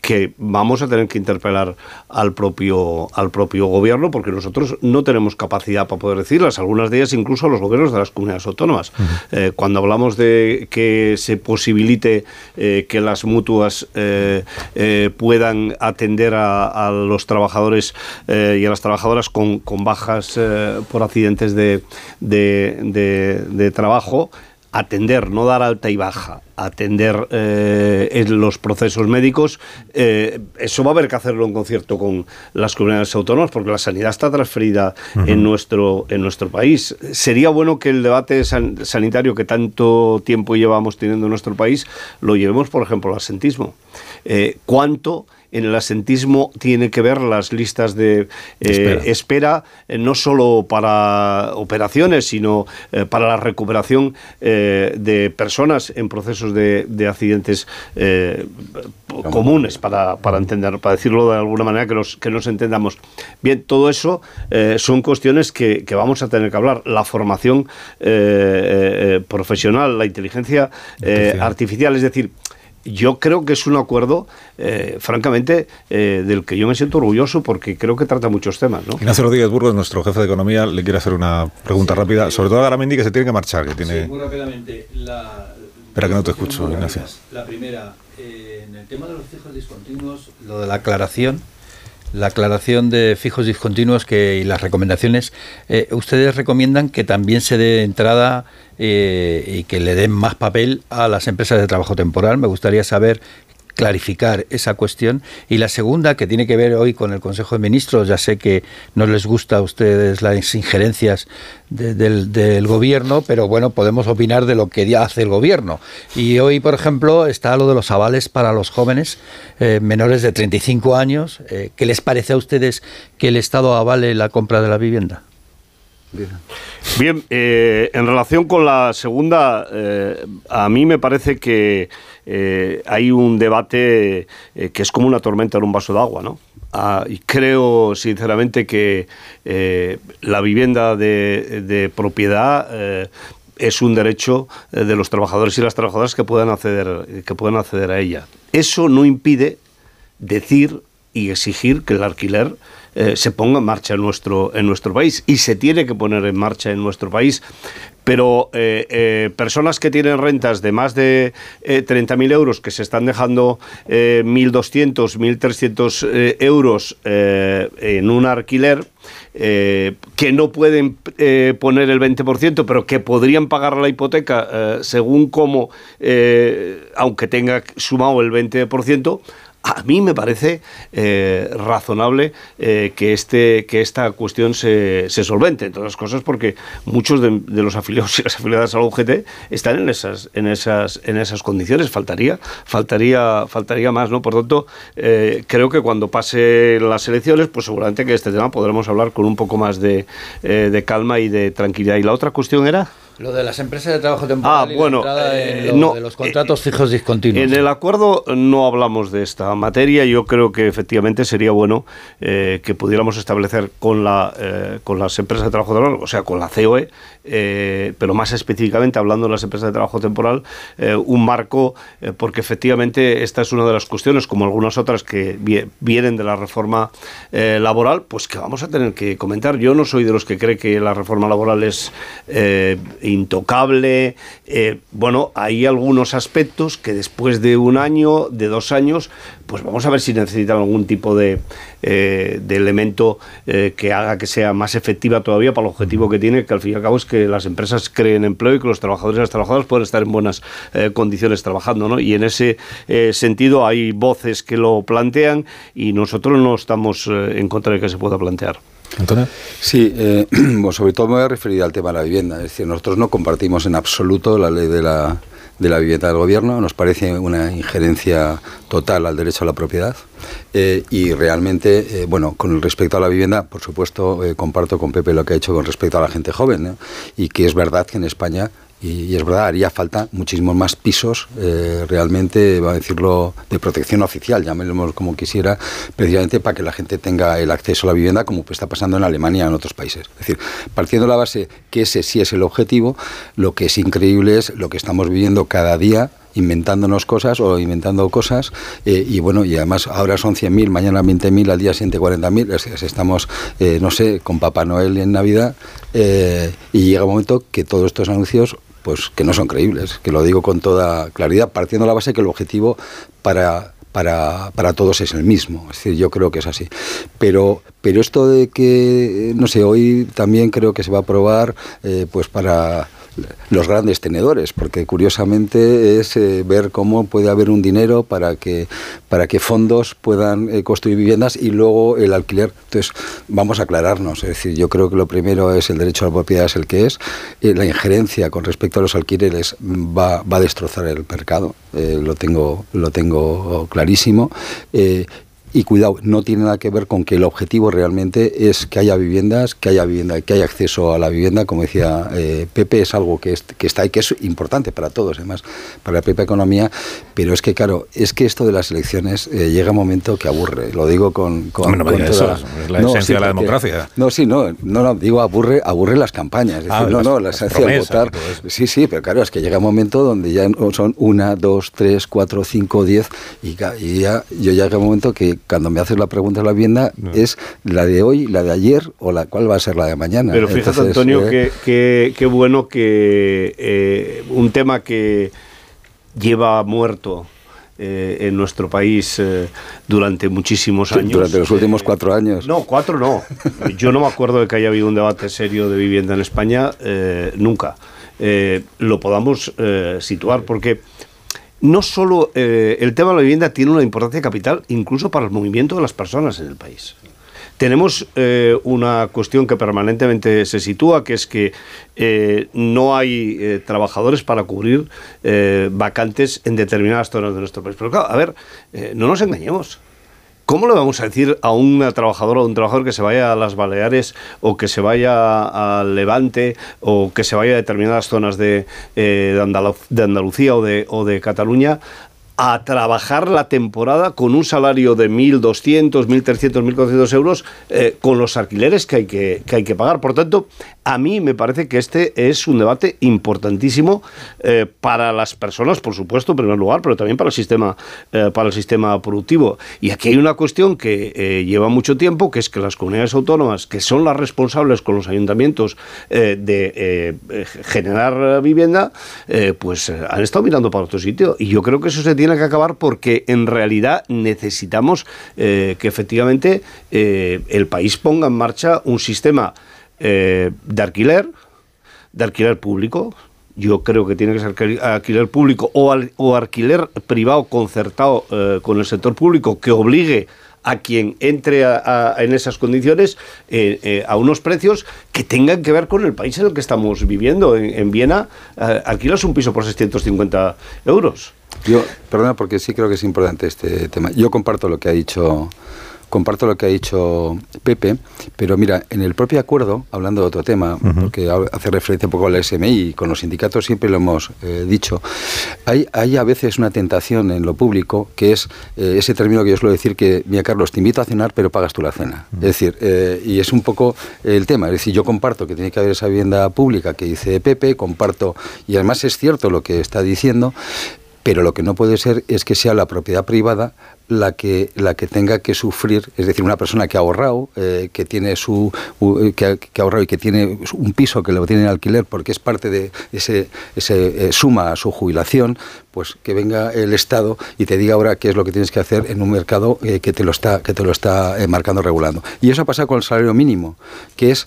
que vamos a tener que interpelar al propio, al propio gobierno porque nosotros no tenemos capacidad para poder decirlas, algunas de ellas incluso a los gobiernos de las comunidades autónomas. Eh, cuando hablamos de que se posibilite que las mutuas puedan atender a, a los trabajadores y a las trabajadoras con, con bajas por accidentes de, de- de- de trabajo, atender, no dar alta y baja, atender eh, en los procesos médicos, eh, eso va a haber que hacerlo en concierto con las comunidades autónomas, porque la sanidad está transferida en, nuestro, en nuestro país. Sería bueno que el debate san- sanitario que tanto tiempo llevamos teniendo en nuestro país lo llevemos, por ejemplo, al asentismo. Eh, ¿Cuánto en el asentismo tiene que ver las listas de eh, Espera. espera, eh, no solo para operaciones, sino eh, para la recuperación de personas en procesos de, de accidentes comunes, para, para entender, para decirlo de alguna manera que nos, que nos entendamos. Bien, todo eso son cuestiones que, que vamos a tener que hablar. La formación profesional, la inteligencia artificial, es decir, yo creo que es un acuerdo, eh, francamente, eh, del que yo me siento orgulloso porque creo que trata muchos temas. ¿no? Ignacio Rodríguez Burgos, nuestro jefe de economía, le quiere hacer una pregunta rápida, sobre todo a Garamendi, que se tiene que marchar, que tiene... Sí, muy rápidamente. La, Espera que no te escucho, Ignacio. La primera, eh, en el tema de los fijos discontinuos, lo de la aclaración, la aclaración de fijos discontinuos que, y las recomendaciones, eh, ustedes recomiendan que también se dé entrada eh, y que le den más papel a las empresas de trabajo temporal. Me gustaría saber clarificar esa cuestión. Y la segunda, que tiene que ver hoy con el Consejo de Ministros, ya sé que no les gusta a ustedes las injerencias de- del, gobierno, pero bueno, podemos opinar de lo que hace el gobierno. Y hoy, por ejemplo, está lo de los avales para los jóvenes eh, menores de 35 años. Eh, ¿Qué les parece a ustedes que el Estado avale la compra de la vivienda? Bien, eh, en relación con la segunda, eh, a mí me parece que eh, hay un debate que es como una tormenta en un vaso de agua, ¿no? Ah, y creo sinceramente que la vivienda de, de propiedad es un derecho de los trabajadores y las trabajadoras que puedan acceder, que puedan acceder a ella. Eso no impide decir y exigir que el alquiler eh, se ponga en marcha en nuestro, en nuestro país y se tiene que poner en marcha en nuestro país. Pero eh, eh, personas que tienen rentas de más de eh, 30.000 euros, que se están dejando eh, 1.200, 1.300 eh, euros en un alquiler, que no pueden poner el 20%, pero que podrían pagar la hipoteca según cómo, aunque tenga sumado el 20%, a mí me parece eh, razonable eh, que, este, que esta cuestión se, se solvente, entre otras cosas porque muchos de, los afiliados y las afiliadas a la UGT están en esas, en esas, en esas condiciones. Faltaría, faltaría, faltaría más, ¿no? Por tanto, eh, creo que cuando pase las elecciones, pues seguramente que este tema podremos hablar con un poco más de, de calma y de tranquilidad. Y la otra cuestión era. Lo de las empresas de trabajo temporal Ah, y bueno, eh, en lo no, de los contratos fijos discontinuos. En el acuerdo no hablamos de esta materia. Yo creo que efectivamente sería bueno eh, que pudiéramos establecer con, la, eh, con las empresas de trabajo temporal, o sea, con la COE, eh, pero más específicamente hablando de las empresas de trabajo temporal, eh, un marco, eh, porque efectivamente esta es una de las cuestiones, como algunas otras que vie- vienen de la reforma eh, laboral, pues que vamos a tener que comentar. Yo no soy de los que cree que la reforma laboral es eh, intocable. Eh, bueno, hay algunos aspectos que después de un año, de dos años, pues vamos a ver si necesitan algún tipo de, eh, de elemento eh, que haga que sea más efectiva todavía para el objetivo que tiene, que al fin y al cabo es que las empresas creen empleo y que los trabajadores y las trabajadoras puedan estar en buenas eh, condiciones trabajando. ¿no? Y en ese eh, sentido hay voces que lo plantean y nosotros no estamos en contra de que se pueda plantear. Antonio. Sí, eh, bueno, sobre todo me voy a referir al tema de la vivienda. Es decir, nosotros no compartimos en absoluto la ley de la, de la vivienda del gobierno. Nos parece una injerencia total al derecho a la propiedad. Eh, y realmente, eh, bueno, con respecto a la vivienda, por supuesto, comparto con Pepe lo que ha hecho con respecto a la gente joven. Y que es verdad que en España y, es verdad, haría falta muchísimos más pisos, eh, realmente, va a decirlo, de protección oficial, llamémoslo como quisiera, precisamente para que la gente tenga el acceso a la vivienda, como está pasando en Alemania y en otros países. Es decir, partiendo de la base que ese sí es el objetivo, lo que es increíble es lo que estamos viviendo cada día inventándonos cosas o inventando cosas eh, y bueno y además ahora son 100.000 mañana 20.000 al día siguiente 40.000 es- es- estamos eh, no sé con Papá Noel en Navidad y llega un momento que todos estos anuncios pues que no son creíbles que lo digo con toda claridad partiendo de la base que el objetivo para para, para todos es el mismo. Es decir, yo creo que es así. Pero, pero esto de que, no sé, hoy también creo que se va a aprobar eh, pues para los grandes tenedores, porque curiosamente es eh, ver cómo puede haber un dinero para que, para que fondos puedan eh, construir viviendas y luego el alquiler. Entonces, vamos a aclararnos. Es decir, yo creo que lo primero es el derecho a la propiedad es el que es. La injerencia con respecto a los alquileres va, va a destrozar el mercado. Eh, lo, tengo, lo tengo clarísimo. Y cuidado, no tiene nada que ver con que el objetivo realmente es que haya viviendas, que haya vivienda, que haya acceso a la vivienda, como decía eh, Pepe, es algo que, es, que está ahí, que es importante para todos, además, para la propia economía, pero es que, claro, es que esto de las elecciones eh, llega un momento que aburre, lo digo con... con, no me con digas toda- eso, es la esencia de la democracia. No, sí, no, no, no, digo aburre, aburre las campañas, es Ah, decir, no, las- no, la las de promesas votar. Sí, sí, pero claro, es que llega un momento donde ya no son una, dos, tres, cuatro, cinco, diez, y, y ya, yo llega un momento que cuando me haces la pregunta de la vivienda es la de hoy, la de ayer o la cuál va a ser la de mañana. Pero fíjate, Entonces, Antonio, eh, que, qué bueno que eh, un tema que lleva muerto eh, en nuestro país eh, durante muchísimos años. durante los últimos eh, cuatro años. No, cuatro no. Yo no me acuerdo de que haya habido un debate serio de vivienda en España, nunca. Lo podamos situar, porque no solo eh, el tema de la vivienda tiene una importancia capital, incluso para el movimiento de las personas en el país. Tenemos eh, una cuestión que permanentemente se sitúa, que es que eh, no hay eh, trabajadores para cubrir eh, vacantes en determinadas zonas de nuestro país. Pero claro, a ver, no nos engañemos. ¿Cómo le vamos a decir a una trabajadora o a un trabajador que se vaya a las Baleares o que se vaya al Levante o que se vaya a determinadas zonas de, eh, de Andalucía o de, o de Cataluña a trabajar la temporada con un salario de 1.200, 1.300, 1.400 euros eh, con los alquileres que hay que, que hay que pagar? Por tanto, a mí me parece que este es un debate importantísimo eh, para las personas, por supuesto, en primer lugar, pero también para el sistema, eh, para el sistema productivo. Y aquí hay una cuestión que eh, lleva mucho tiempo, que es que las comunidades autónomas, que son las responsables con los ayuntamientos de generar vivienda, pues han estado mirando para otro sitio. Y yo creo que eso se tiene que acabar porque en realidad necesitamos que efectivamente el país ponga en marcha un sistema eh, de alquiler, de alquiler público. Yo creo que tiene que ser alquil- alquiler público o, al- o alquiler privado concertado eh, con el sector público que obligue a quien entre a- a- en esas condiciones eh, eh, a unos precios que tengan que ver con el país en el que estamos viviendo. En, en Viena eh, alquilas un piso por 650 euros. Yo, perdona, porque sí creo que es importante este tema. Yo comparto lo que ha dicho comparto lo que ha dicho Pepe, pero mira, en el propio acuerdo, hablando de otro tema, porque ha- hace referencia un poco a la SMI y con los sindicatos siempre lo hemos eh, dicho, hay, hay a veces una tentación en lo público que es eh, ese término que yo suelo decir que, mira Carlos, te invito a cenar pero pagas tú la cena. Es decir, eh, y es un poco el tema, es decir, yo comparto que tiene que haber esa vivienda pública que dice Pepe, comparto, y además es cierto lo que está diciendo, pero lo que no puede ser es que sea la propiedad privada la que la que tenga que sufrir, es decir, una persona que ha ahorrado, eh, que tiene su u- que, ha, ahorrado y que tiene un piso que lo tiene en alquiler porque es parte de ese ese eh, suma a su jubilación, pues que venga el Estado y te diga ahora qué es lo que tienes que hacer en un mercado eh, que te lo está que te lo está eh, marcando regulando. Y eso pasa con el salario mínimo, que es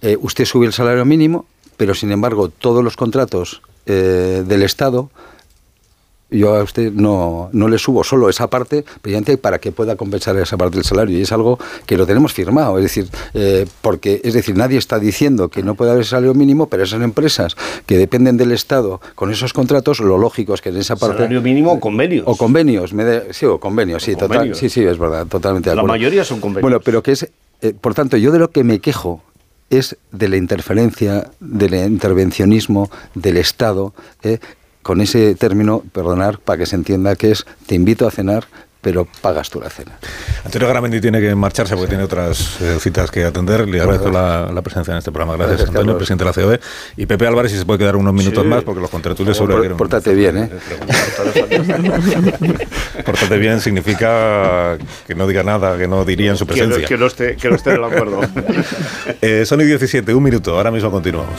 eh, usted sube el salario mínimo, pero sin embargo todos los contratos eh, del Estado yo a usted no, no le subo solo esa parte precisamente para que pueda compensar esa parte del salario y es algo que lo tenemos firmado es decir eh, porque es decir nadie está diciendo que no puede haber salario mínimo pero esas empresas que dependen del Estado con esos contratos lo lógico es que en esa parte Salario mínimo o convenios. o convenios me de- sí o convenios sí total- convenios. sí sí es verdad totalmente de La mayoría son convenios. bueno pero que es eh, por tanto yo de lo que me quejo es de la interferencia, del intervencionismo del Estado, eh, con ese término, perdonar, para que se entienda que es te invito a cenar, pero pagas tú la cena. Antonio Garamendi tiene que marcharse porque tiene otras eh, citas que atender. Le agradezco la, la presencia en este programa. Gracias, Gracias, Antonio, Carlos. presidente de la COE. Y Pepe Álvarez, si se puede quedar unos minutos Sí. más, porque los contratulios Por- que quieren- pórtate bien, ¿eh? Pórtate bien significa que no diga nada, que no diría en su Que no- presencia. que no esté- que no esté en el acuerdo. eh, Sony 17, un minuto. Ahora mismo continuamos.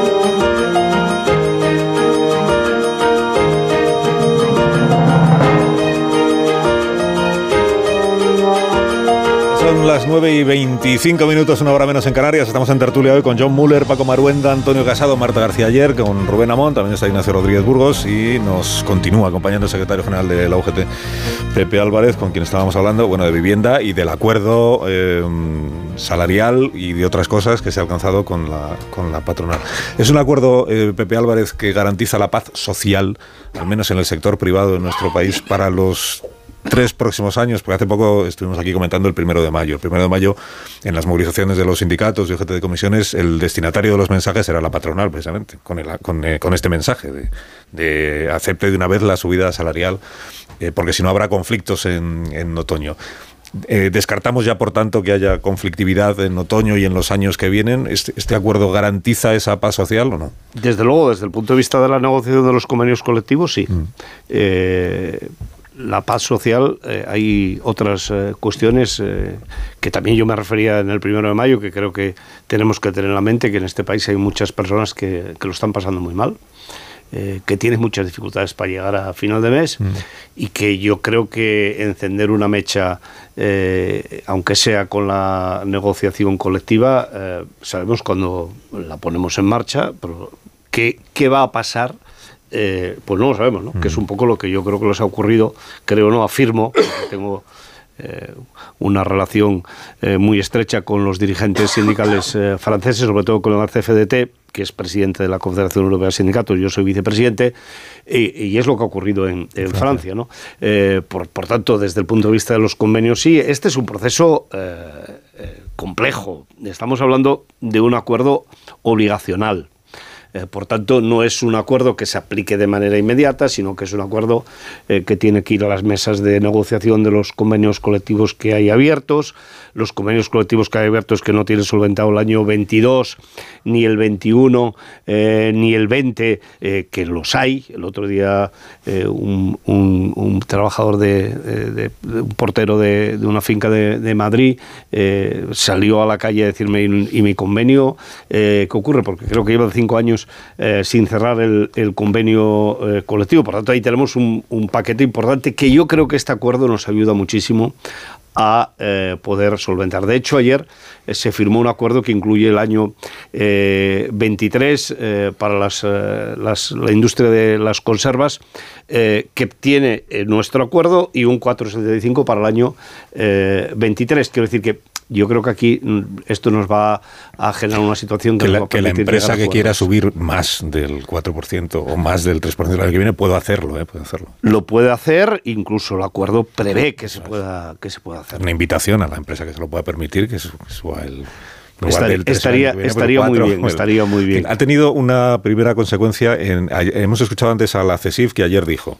Son las 9 y 25 minutos, una hora menos en Canarias. Estamos en tertulia hoy con John Muller, Paco Maruenda, Antonio Casado, Marta García Ayer, con Rubén Amón, también está Ignacio Rodríguez Burgos y nos continúa acompañando el secretario general de la UGT, Pepe Álvarez, con quien estábamos hablando, bueno, de vivienda y del acuerdo eh, salarial y de otras cosas que se ha alcanzado con la, patronal. Es un acuerdo, eh, Pepe Álvarez, que garantiza la paz social, al menos en el sector privado de nuestro país, para los tres próximos años, porque hace poco estuvimos aquí comentando el primero de mayo. El primero de mayo, en las movilizaciones de los sindicatos y UGT de comisiones, el destinatario de los mensajes era la patronal, precisamente, con, el- con, eh, con este mensaje de, de acepte de una vez la subida salarial, eh, porque si no habrá conflictos en, en otoño. Eh, descartamos ya, por tanto, que haya conflictividad en otoño y en los años que vienen. ¿Este, este acuerdo garantiza esa paz social o no? Desde luego, desde el punto de vista de la negociación de los convenios colectivos, sí. Eh, la paz social, eh, hay otras eh, cuestiones eh, que también yo me refería en el primero de mayo, que creo que tenemos que tener en la mente que en este país hay muchas personas que, que lo están pasando muy mal. eh, que tienen muchas dificultades para llegar a final de mes y que yo creo que encender una mecha, eh, aunque sea con la negociación colectiva, eh, sabemos cuando la ponemos en marcha, pero ¿qué, qué va a pasar? Eh, pues no lo sabemos, ¿no? Que es un poco lo que yo creo que les ha ocurrido, creo no, afirmo, tengo eh, una relación eh, muy estrecha con los dirigentes sindicales franceses, sobre todo con el CFDT, que es presidente de la Confederación Europea de Sindicatos, yo soy vicepresidente, y, y es lo que ha ocurrido en, en Francia. ¿no? Eh, por, por tanto, desde el punto de vista de los convenios, sí, este es un proceso eh, complejo. Estamos hablando de un acuerdo obligacional. Eh, por tanto, no es un acuerdo que se aplique de manera inmediata, sino que es un acuerdo eh, que tiene que ir a las mesas de negociación de los convenios colectivos que hay abiertos, los convenios colectivos que hay abiertos que no tienen solventado el año 22, ni el 21, eh, ni el 20, eh, que los hay. El otro día un, trabajador de, de- un portero de, una finca de, Madrid salió a la calle a decirme, ¿y, mi convenio qué ocurre? Porque creo que lleva cinco años eh, sin cerrar el, convenio eh, colectivo. Por tanto, ahí tenemos un paquete importante que yo creo que este acuerdo nos ayuda muchísimo a eh, poder solventar. De hecho, ayer eh, se firmó un acuerdo que incluye el año eh, 23 eh, para las, las- la industria de las conservas, que tiene nuestro acuerdo, y un 4,75 para el año eh, 23. Quiero decir que yo creo que aquí mm, esto nos va a generar una situación que, Que la, que la empresa que quiera subir más del 4% o más del 3% el año que viene puede hacerlo, ¿eh? puede hacerlo. Lo puede hacer, incluso el acuerdo prevé que se pueda, que se pueda hacer. Una invitación a la empresa que se lo pueda permitir que su- que suba el... en lugar Estar- del 3 el estaría- viene, estaría muy bien, estaría muy bien. Ha tenido una primera consecuencia. En, hemos escuchado antes a la CESIF que ayer dijo: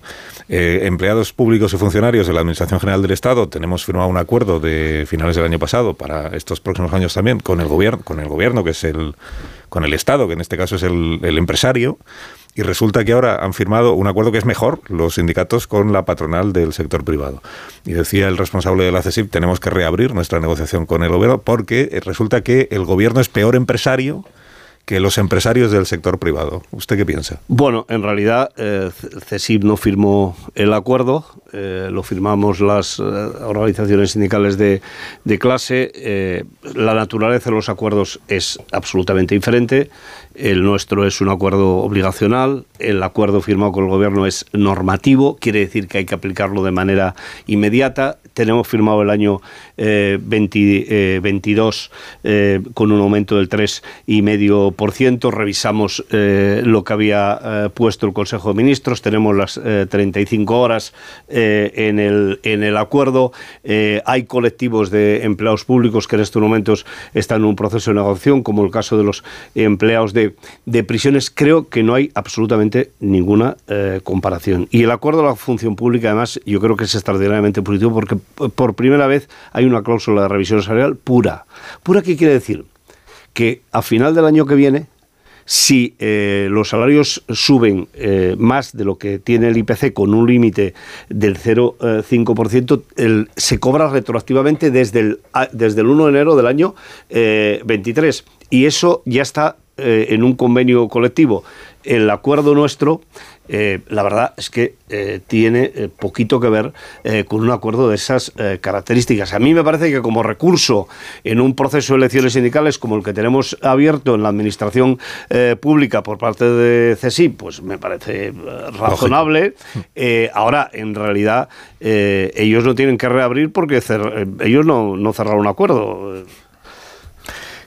eh, empleados públicos y funcionarios de la Administración General del Estado tenemos firmado un acuerdo de finales del año pasado para estos próximos años también con el gobierno, con el gobierno que es el con el Estado, que en este caso es el, el empresario. Y resulta que ahora han firmado un acuerdo que es mejor, los sindicatos, con la patronal del sector privado. Y decía el responsable de la CESIF, tenemos que reabrir nuestra negociación con el gobierno porque eh, resulta que el gobierno es peor empresario que los empresarios del sector privado. ¿Usted qué piensa? Bueno, en realidad eh, CESIP no firmó el acuerdo, eh, lo firmamos las eh, organizaciones sindicales de, clase. la naturaleza de los acuerdos es absolutamente diferente. El nuestro es un acuerdo obligacional, el acuerdo firmado con el gobierno es normativo, quiere decir que hay que aplicarlo de manera inmediata. Tenemos firmado el año eh, 20, eh, 22 eh, con un aumento del 3,5%. Revisamos eh, lo que había puesto el Consejo de Ministros. Tenemos las eh, 35 horas en, el, en el acuerdo. Hay colectivos de empleados públicos que en estos momentos están en un proceso de negociación, como el caso de los empleados de, de prisiones. Creo que no hay absolutamente ninguna comparación. Y el acuerdo de la función pública, además, yo creo que es extraordinariamente positivo porque por primera vez hay una cláusula de revisión salarial pura. ¿Pura qué quiere decir? Que a final del año que viene, si eh, los salarios suben eh, más de lo que tiene el IPC con un límite del 0,5%, el- se cobra retroactivamente desde el, desde el 1 de enero del año eh, 23. Y eso ya está eh, en un convenio colectivo. El acuerdo nuestro, eh, la verdad es que eh, tiene eh, poquito que ver eh, con un acuerdo de esas características. A mí me parece que como recurso en un proceso de elecciones sindicales como el que tenemos abierto en la administración pública por parte de CESIP, pues me parece razonable. Ahora, en realidad, ellos no tienen que reabrir porque ellos no, no cerraron un acuerdo.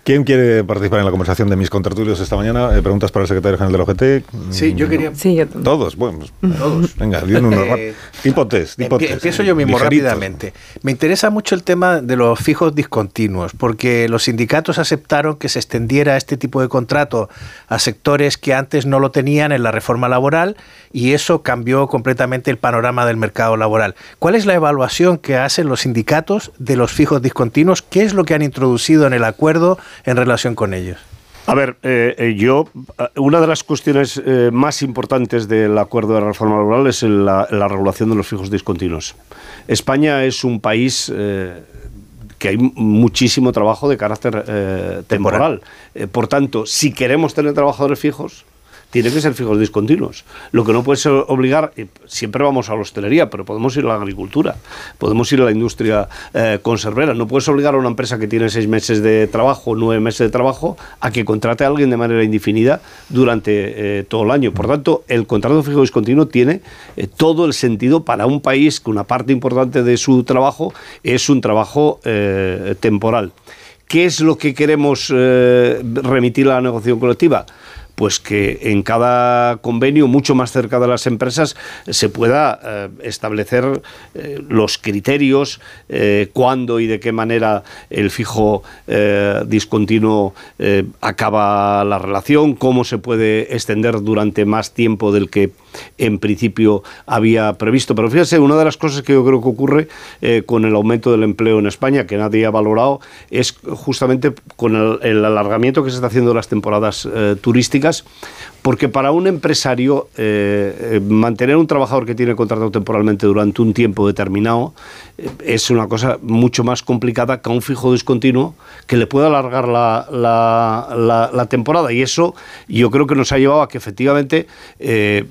¿Quién quiere participar en la conversación de mis contratulios esta mañana? Eh, preguntas para el secretario general del OGT. Sí, yo quería- Sí, yo Todos, bueno. pues, Todos. Venga, di uno. Eh, tipo test, tipo Empie- test. Empiezo yo mismo Ligerito. rápidamente. Me interesa mucho el tema de los fijos discontinuos, porque los sindicatos aceptaron que se extendiera este tipo de contrato a sectores que antes no lo tenían en la reforma laboral y eso cambió completamente el panorama del mercado laboral. ¿Cuál es la evaluación que hacen los sindicatos de los fijos discontinuos? ¿Qué es lo que han introducido en el acuerdo en relación con ellos? A ver, eh, eh, yo, eh, una de las cuestiones eh, más importantes del acuerdo de reforma laboral es la, la regulación de los fijos discontinuos. España es un país eh, que hay muchísimo trabajo de carácter eh, temporal. Eh, por tanto, si queremos tener trabajadores fijos, tiene que ser fijos discontinuos. Lo que no puede ser obligar, siempre vamos a la hostelería, pero podemos ir a la agricultura, podemos ir a la industria eh, conservera. No puedes obligar a una empresa que tiene seis meses de trabajo, nueve meses de trabajo, a que contrate a alguien de manera indefinida durante eh, todo el año. Por tanto, el contrato fijo discontinuo tiene eh, todo el sentido para un país que una parte importante de su trabajo es un trabajo temporal. ¿Qué es lo que queremos remitir a la negociación colectiva? Pues que en cada convenio, mucho más cerca de las empresas, se pueda eh, establecer eh, los criterios, eh, cuándo y de qué manera el fijo discontinuo acaba la relación, cómo se puede extender durante más tiempo del que en principio había previsto. Pero fíjese, una de las cosas que yo creo que ocurre con el aumento del empleo en España, que nadie ha valorado, es justamente con el, el alargamiento que se está haciendo de las temporadas eh, porque para un empresario eh, eh, mantener un trabajador que tiene contratado temporalmente durante un tiempo determinado eh, es una cosa mucho más complicada que un fijo discontinuo que le pueda alargar la, temporada. Y eso yo creo que nos ha llevado a que efectivamente eh,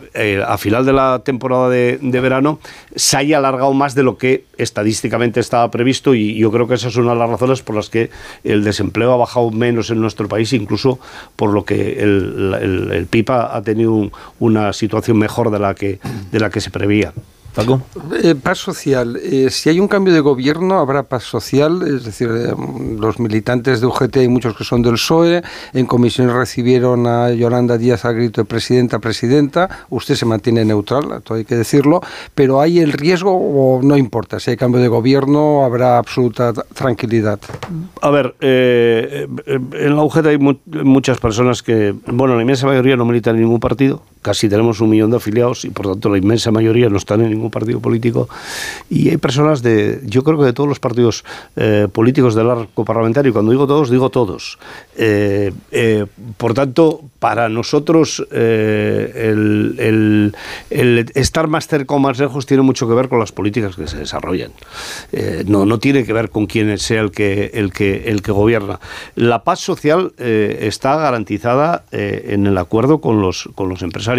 a final de la temporada de, de verano se haya alargado más de lo que estadísticamente estaba previsto y yo creo que esa es una de las razones por las que el desempleo ha bajado menos en nuestro país, incluso por lo que el, el- PIB ha tenido un- una situación mejor de la que, de la que se preveía. Paco. Eh, paz social. Eh, si hay un cambio de gobierno, habrá paz social. Es decir, eh, los militantes de UGT hay muchos que son del PSOE. En comisión recibieron a Yolanda Díaz al grito de presidenta, presidenta. Usted se mantiene neutral, todo hay que decirlo. Pero hay el riesgo o no importa. Si hay cambio de gobierno, habrá absoluta tranquilidad. A ver, en la UGT hay mu- muchas personas que, bueno, la inmensa mayoría no militan en ningún partido, casi tenemos un millón de afiliados y por tanto la inmensa mayoría no están en ningún partido político. Y hay personas de, yo creo que de todos los partidos eh, políticos del arco parlamentario, y cuando digo todos, digo todos. Eh, eh, por tanto, para nosotros el, estar más cerca o más lejos tiene mucho que ver con las políticas que se desarrollan. No, no tiene que ver con quién sea el que, el que, el que gobierna. La paz social está garantizada en el acuerdo con los, con los empresarios.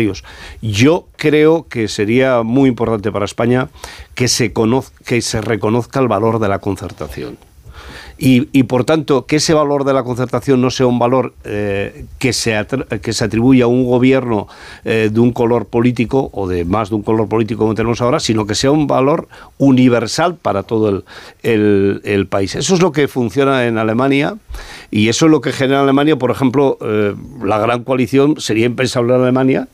Yo creo que sería muy importante para España que se, conoz- que se reconozca el valor de la concertación. Y, y, por tanto, que ese valor de la concertación no sea un valor eh, que, se que se atribuya a un gobierno eh, de un color político o de más de un color político como tenemos ahora, sino que sea un valor universal para todo el, el- el país. Eso es lo que funciona en Alemania y eso es lo que genera en Alemania, por ejemplo, eh, la gran coalición sería impensable en Alemania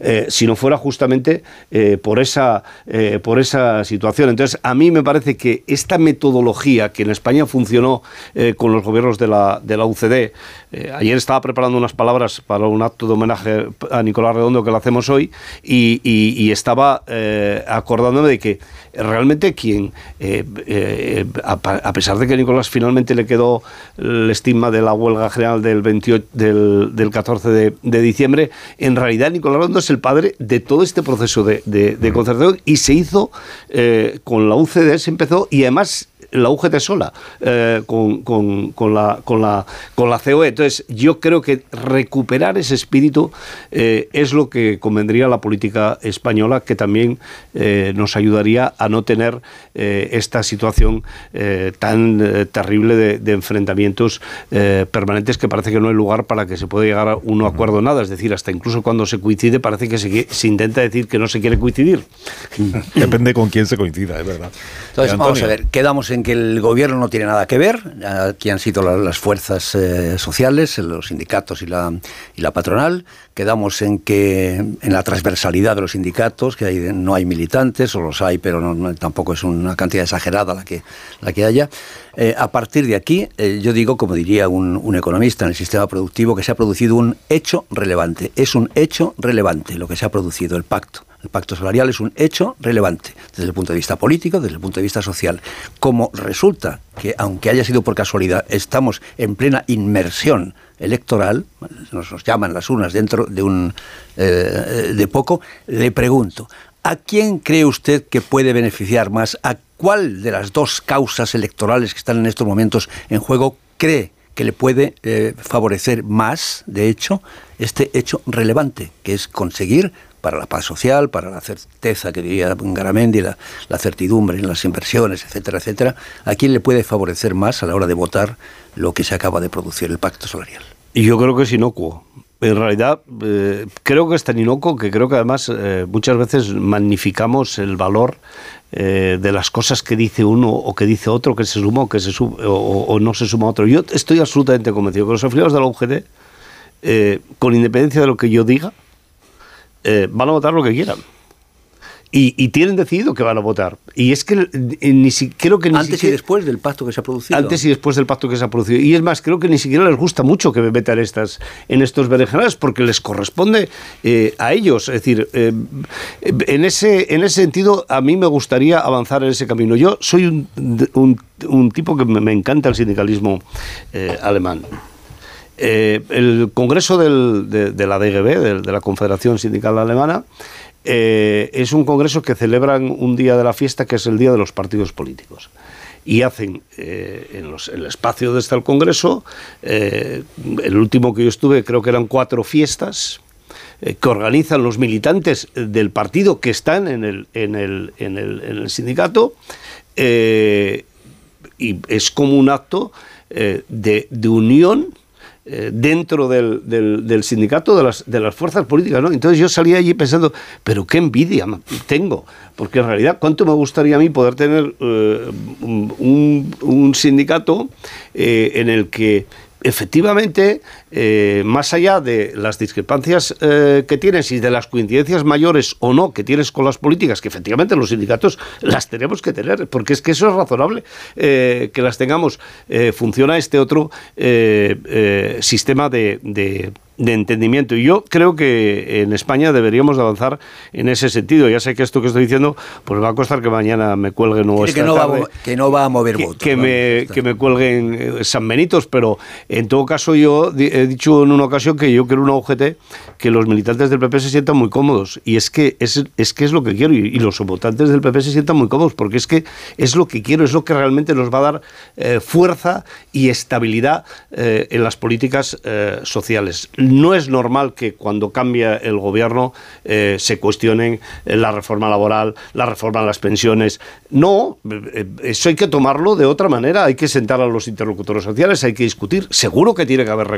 eh, si no fuera justamente eh, por, esa, eh, por esa situación. Entonces, a mí me parece que esta metodología que en España funcionó con los gobiernos de la, de la UCD, ayer estaba preparando unas palabras para un acto de homenaje a Nicolás Redondo que lo hacemos hoy y, estaba acordándome de que realmente quien, eh, eh, a, pesar de que Nicolás finalmente le quedó el estigma de la huelga general del, 28, del, del 14 de, de diciembre, en realidad Nicolás Redondo es el padre de todo este proceso de, de- de concertación y se hizo eh, con la UCD, se empezó y además la UGT sola eh, con, con- con la, con, la, con la COE. Entonces, yo creo que recuperar ese espíritu eh, es lo que convendría a la política española, que también eh, nos ayudaría a no tener eh, esta situación eh, tan eh, terrible de, de enfrentamientos eh, permanentes que parece que no hay lugar para que se pueda llegar a un acuerdo nada. Es decir, hasta incluso cuando se coincide parece que se, se intenta decir que no se quiere coincidir. Depende con quién se coincida, es verdad. Entonces, vamos a ver, quedamos en que el gobierno no tiene nada que ver, aquí han sido la- las fuerzas eh, sociales, los sindicatos y la, y la patronal, quedamos en que en la transversalidad de los sindicatos, que hay- no hay militantes, o los hay, pero no- tampoco es una cantidad exagerada la que, la que haya. Eh, a partir de aquí, eh, yo digo, como diría un, economista en el sistema productivo, que se ha producido un hecho relevante. Es un hecho relevante lo que se ha producido, el pacto. El pacto salarial es un hecho relevante desde el punto de vista político, desde el punto de vista social. Como resulta que, aunque haya sido por casualidad, estamos en plena inmersión electoral, nos, nos llaman las urnas dentro de un eh, de poco, le pregunto, ¿a quién cree usted que puede beneficiar más? ¿A cuál de las dos causas electorales que están en estos momentos en juego cree que le puede eh, favorecer más, de hecho, este hecho relevante, que es conseguir para la paz social, para la certeza que diría Garamendi, la, la certidumbre en las inversiones, etcétera, etcétera, ¿a quién le puede favorecer más a la hora de votar lo que se acaba de producir, el pacto salarial? Y yo creo que es inocuo. En realidad, eh, creo que es tan inocuo que creo que además eh, muchas veces magnificamos el valor eh, de las cosas que dice uno o que dice otro, que se suma o que se suma, o, o no se suma otro. Yo estoy absolutamente convencido que los afiliados de la UGT con independencia de lo que yo diga, van a votar lo que quieran. Y, y tienen decidido que van a votar. Y es que eh, ni si, creo que ni Antes y después del pacto que se ha producido. antes y después del pacto que se ha producido. Y es más, creo que ni siquiera les gusta mucho que me metan estas, en estos berenjenales porque les corresponde eh, a ellos. Es decir, eh, en, ese, en ese sentido, a mí me gustaría avanzar en ese camino. Yo soy un, un- un tipo que me, me encanta el sindicalismo eh, alemán. El Congreso del- de, de la DGB, de, de la Confederación Sindical Alemana, eh, es un congreso que celebran un día de la fiesta que es el Día de los Partidos Políticos. Y hacen eh, en, los- en el espacio de este el Congreso, eh, el último que yo estuve creo que eran cuatro fiestas, que organizan los militantes del partido que están en el, en el, en el, sindicato, y es como un acto de unión eh, dentro del, del- sindicato de las, de las fuerzas políticas. ¿no? Entonces yo salía allí pensando, pero qué envidia tengo, porque en realidad cuánto me gustaría a mí poder tener eh, un, un sindicato eh, en el que efectivamente, eh, más allá de las discrepancias eh, que tienes y de las coincidencias mayores o no que tienes con las políticas, que efectivamente los sindicatos las tenemos que tener, porque es que eso es razonable eh, que las tengamos, funciona este otro sistema de, de- de entendimiento. Y yo creo que en España deberíamos de avanzar en ese sentido. Ya sé que esto que estoy diciendo, pues va a costar que mañana me cuelguen o esta que no, va tarde que no va a mover que, votos. que vamos, me, que me cuelguen San Benitos, pero en todo caso yo he dicho en una ocasión que yo quiero una UGT que los militantes del PP se sientan muy cómodos y es que es, es que es lo que quiero y, los votantes del PP se sientan muy cómodos porque es que es lo que quiero, es lo que realmente nos va a dar eh, fuerza y estabilidad eh, en las políticas eh, sociales. No es normal que cuando cambia el gobierno se cuestionen la reforma laboral, la reforma de las pensiones. No, eso hay que tomarlo de otra manera. Hay que sentar a los interlocutores sociales, hay que discutir. Seguro que tiene que haber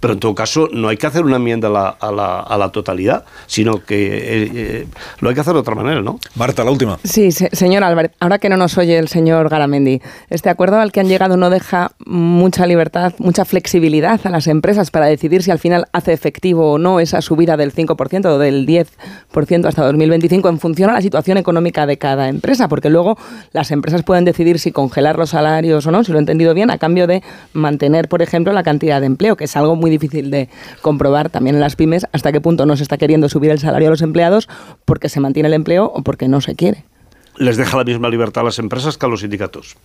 pero en todo caso no hay que hacer una enmienda a la, a la- a la totalidad, sino que eh, eh, lo hay que hacer de otra manera, ¿no? Marta, la última. Sí, se- señor Álvarez, ahora que no nos oye el señor Garamendi, este acuerdo al que han llegado no deja mucha libertad, mucha flexibilidad a las empresas para decidir si al final hace efectivo o no esa subida del 5% o del 10% hasta 2025 en función a la situación económica de cada empresa, porque luego las empresas pueden decidir si congelar los salarios o no, si lo he entendido bien, a cambio de mantener, por ejemplo, la cantidad de que es algo muy difícil de comprobar también en las pymes, hasta qué punto no se está queriendo subir el salario a los empleados porque se mantiene el empleo o porque no se quiere. les deja la misma libertad a las empresas que a los sindicatos.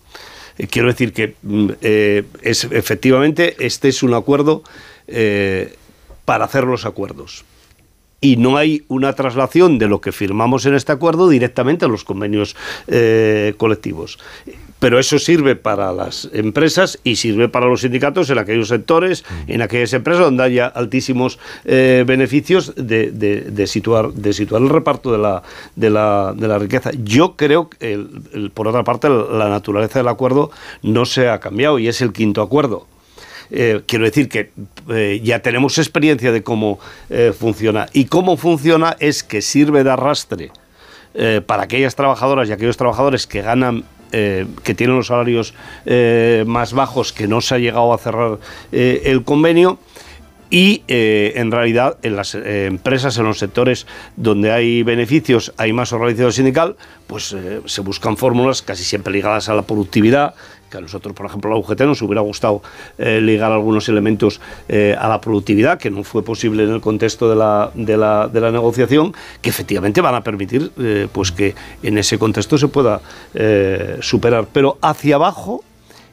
Eh, quiero decir que mm, eh, es, efectivamente este es un acuerdo eh, para hacer los acuerdos. Y no hay una traslación de lo que firmamos en este acuerdo directamente a los convenios colectivos. Pero eso sirve para las empresas y sirve para los sindicatos en aquellos sectores, en aquellas empresas donde haya altísimos eh, beneficios de, de- de situar, de situar el reparto de la, de la, de la riqueza. Yo creo que, el- el- por otra parte, la naturaleza del acuerdo no se ha cambiado y es el quinto acuerdo. Eh, quiero decir que eh, ya tenemos experiencia de cómo eh, funciona. Y cómo funciona es que sirve de arrastre para aquellas trabajadoras y aquellos trabajadores que ganan, eh, que tienen los salarios eh, más bajos, que no se ha llegado a cerrar eh, el convenio. Y en realidad en las empresas, en los sectores donde hay beneficios, hay más organización sindical, pues se buscan fórmulas casi siempre ligadas a la productividad, que a nosotros, por ejemplo, la UGT nos hubiera gustado eh, ligar algunos elementos eh, a la productividad, que no fue posible en el contexto de la, de la, negociación, que efectivamente van a permitir eh, pues que en ese contexto se pueda superar. Pero hacia abajo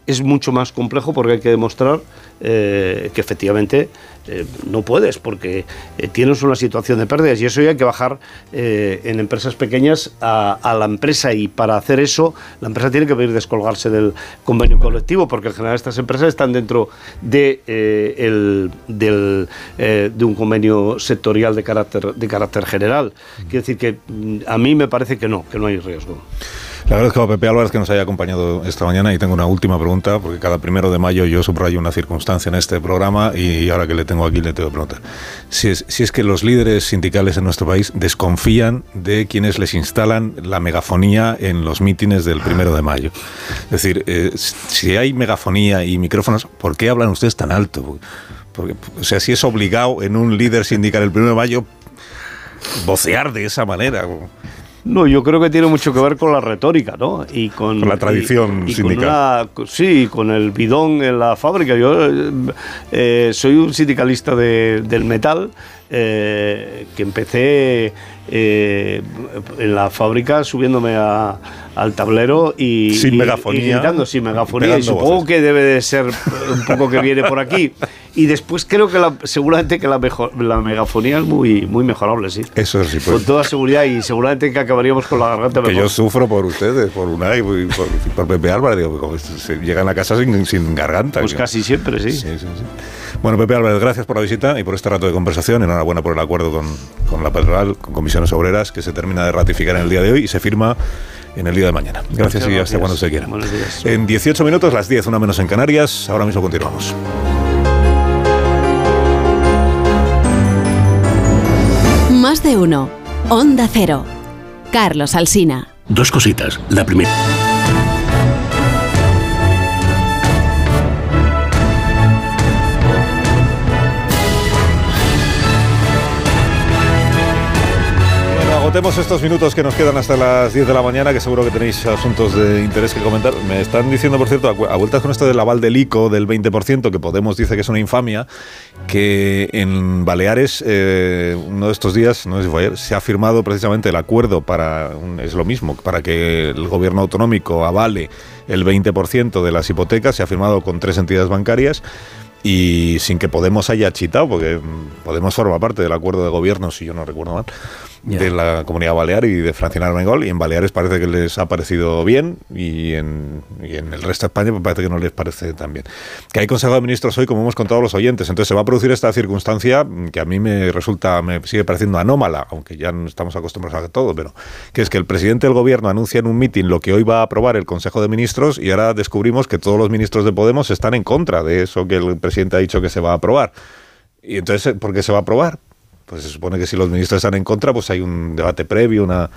es mucho más complejo porque hay que demostrar eh, que efectivamente eh, no puedes, porque eh, tienes una situación de pérdidas y eso ya hay que bajar eh, en empresas pequeñas a, a la empresa y para hacer eso la empresa tiene que venir descolgarse del convenio colectivo porque en general estas empresas están dentro de, el- del, de un convenio sectorial de carácter, de carácter general. Quiero decir que mm, a mí me parece que no, que no hay riesgo. Le agradezco a Pepe Álvarez que nos haya acompañado esta mañana y tengo una última pregunta, porque cada primero de mayo yo subrayo una circunstancia en este programa y ahora que le tengo aquí le tengo que preguntar. Si es, si es que los líderes sindicales en nuestro país desconfían de quienes les instalan la megafonía en los mítines del primero de mayo. Es decir, eh, si hay megafonía y micrófonos, ¿por qué hablan ustedes tan alto? Porque, o sea, si es obligado en un líder sindical el 1 de mayo vocear de esa manera. No, yo creo que tiene mucho que ver con la retórica, ¿no? Y con, Con la tradición y- y sindical. Con una- sí, con el bidón en la fábrica. Yo eh, eh, soy un sindicalista de- del metal eh, que empecé eh, en la fábrica subiéndome a- al tablero y, Sin y- megafonía, y gritando sin megafonía. Y supongo voces. que debe de ser un poco que viene por aquí. Y después creo que la- seguramente que la, mejor, la megafonía es muy, muy mejorable, sí. Eso sí, pues. Con toda seguridad y seguramente que acabaríamos con la garganta Que mejor. yo sufro por ustedes, por Unai y por, por Pepe Álvarez. Digo, como se llegan a casa sin, sin garganta. Pues que- casi siempre, sí. Sí, sí, sí. Bueno, Pepe Álvarez, gracias por la visita y por este rato de conversación. Enhorabuena por el acuerdo con, con la patronal, con comisiones obreras, que se termina de ratificar en el día de hoy y se firma en el día de mañana. Gracias Muchas y hasta gracias. cuando se quiera. Buenos días. En 18 minutos, las 10, una menos en Canarias. Ahora mismo continuamos. Más de uno. Onda Cero. Carlos Alsina. Dos cositas. La primera. Agotemos estos minutos que nos quedan hasta las 10 de la mañana, que seguro que tenéis asuntos de interés que comentar. Me están diciendo, por cierto, a, vueltas con esto del aval del ICO del 20%, que Podemos dice que es una infamia, que en Baleares, eh, uno de estos días, no sé si fue ayer, se ha firmado precisamente el acuerdo para, es lo mismo, para que el gobierno autonómico avale el 20% de las hipotecas, se ha firmado con tres entidades bancarias y sin que Podemos haya chitado, porque Podemos forma parte del acuerdo de gobierno, si yo no recuerdo mal, de la Comunidad Balear y de Francina Armengol, y en Baleares parece que les ha parecido bien, y en, el resto de España pues parece que no les parece tan bien. Que hay Consejo de Ministros hoy, como hemos contado los oyentes, entonces se va a producir esta circunstancia mm, que a mí me resulta, me sigue pareciendo anómala, aunque ya no estamos acostumbrados a todo, pero que es que el presidente del gobierno anuncia en un mitin lo que hoy va a aprobar el Consejo de Ministros y ahora descubrimos que todos los ministros de Podemos están en contra de eso que el presidente ha dicho que se va a aprobar. Y entonces, ¿por qué se va a aprobar? Pues se supone que si los ministros están en contra, pues hay un debate previo, una,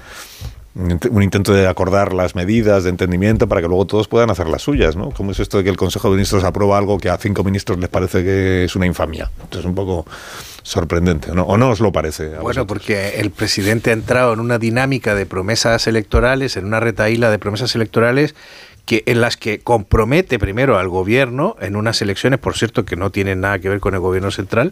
un int- un intento de acordar las medidas de entendimiento para que luego todos puedan hacer las suyas, ¿no? ¿Cómo es esto de que el Consejo de Ministros aprueba algo que a cinco ministros les parece que es una infamia? Esto es un poco sorprendente, ¿no? ¿O no os lo parece? Bueno, vosotros? porque el presidente ha entrado en una dinámica de promesas electorales, en una retaíla de promesas electorales que en las que compromete primero al gobierno en unas elecciones, por cierto, que no tienen nada que ver con el gobierno central,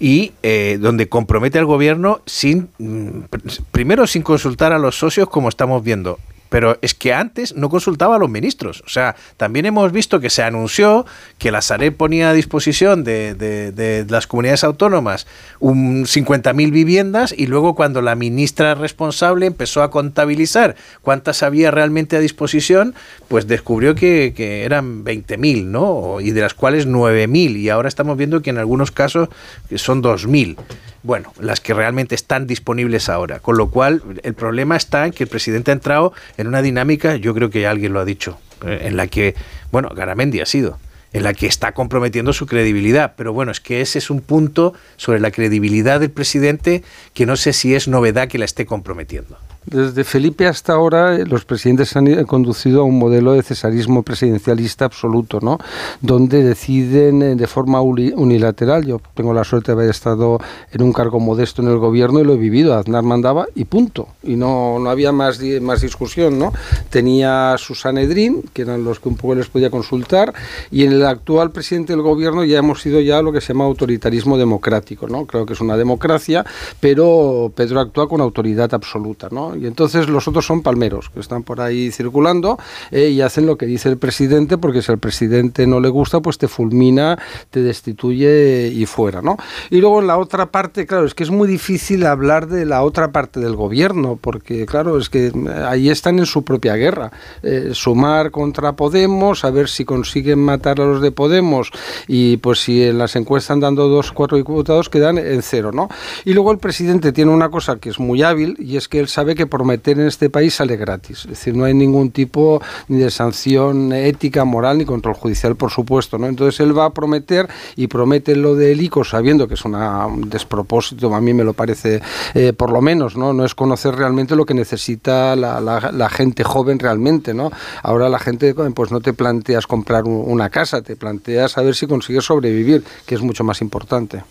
y eh, donde compromete al gobierno sin mm, pr- primero sin consultar a los socios como estamos viendo. Pero es que antes no consultaba a los ministros. O sea, también hemos visto que se anunció que la Sareb ponía a disposición de, de- de las comunidades autónomas un 50.000 viviendas y luego cuando la ministra responsable empezó a contabilizar cuántas había realmente a disposición, pues descubrió que, que eran 20.000, ¿no? Y de las cuales 9.000 y ahora estamos viendo que en algunos casos son 2.000. Bueno, las que realmente están disponibles ahora. Con lo cual, el problema está en que el presidente ha entrado en una dinámica, yo creo que ya alguien lo ha dicho, eh, en la que, bueno, Garamendi ha sido, en la que está comprometiendo su credibilidad. Pero bueno, es que ese es un punto sobre la credibilidad del presidente que no sé si es novedad que la esté comprometiendo. Desde Felipe hasta ahora, eh, los presidentes han conducido a un modelo de cesarismo presidencialista absoluto, ¿no? Donde deciden eh, de forma unilateral. Yo tengo la suerte de haber estado en un cargo modesto en el gobierno y lo he vivido. Aznar mandaba y punto. Y no, no había más, más discusión, ¿no? Tenía su Sanedrín, que eran los que un poco les podía consultar, y en el actual presidente del gobierno ya hemos ido ya lo que se llama autoritarismo democrático, ¿no? Creo que es una democracia, pero Pedro actúa con autoridad absoluta, ¿no? Y entonces los otros son palmeros, que están por ahí circulando eh, y hacen lo que dice el presidente, porque si al presidente no le gusta, pues te fulmina, te destituye y fuera, ¿no? Y luego en la otra parte, claro, es que es muy difícil hablar de la otra parte del gobierno, porque claro, es que eh, ahí están en su propia guerra. Eh, sumar contra Podemos, a ver si consiguen matar a los de Podemos y pues si en las encuestas dando dos, cuatro diputados, quedan en cero, ¿no? Y luego el presidente tiene una cosa que es muy hábil y es que él sabe que prometer en este país sale gratis. Es decir, no hay ningún tipo ni de sanción ética, moral ni control judicial, por supuesto. ¿no? Entonces él va a prometer y promete lo del ICO sabiendo que es una, un despropósito, a mí me lo parece, eh, por lo menos, ¿no? No es conocer realmente lo que necesita la, la- gente joven realmente, ¿no? Ahora la gente, pues no te planteas comprar un- una casa, te planteas a ver si consigues sobrevivir, que es mucho más importante.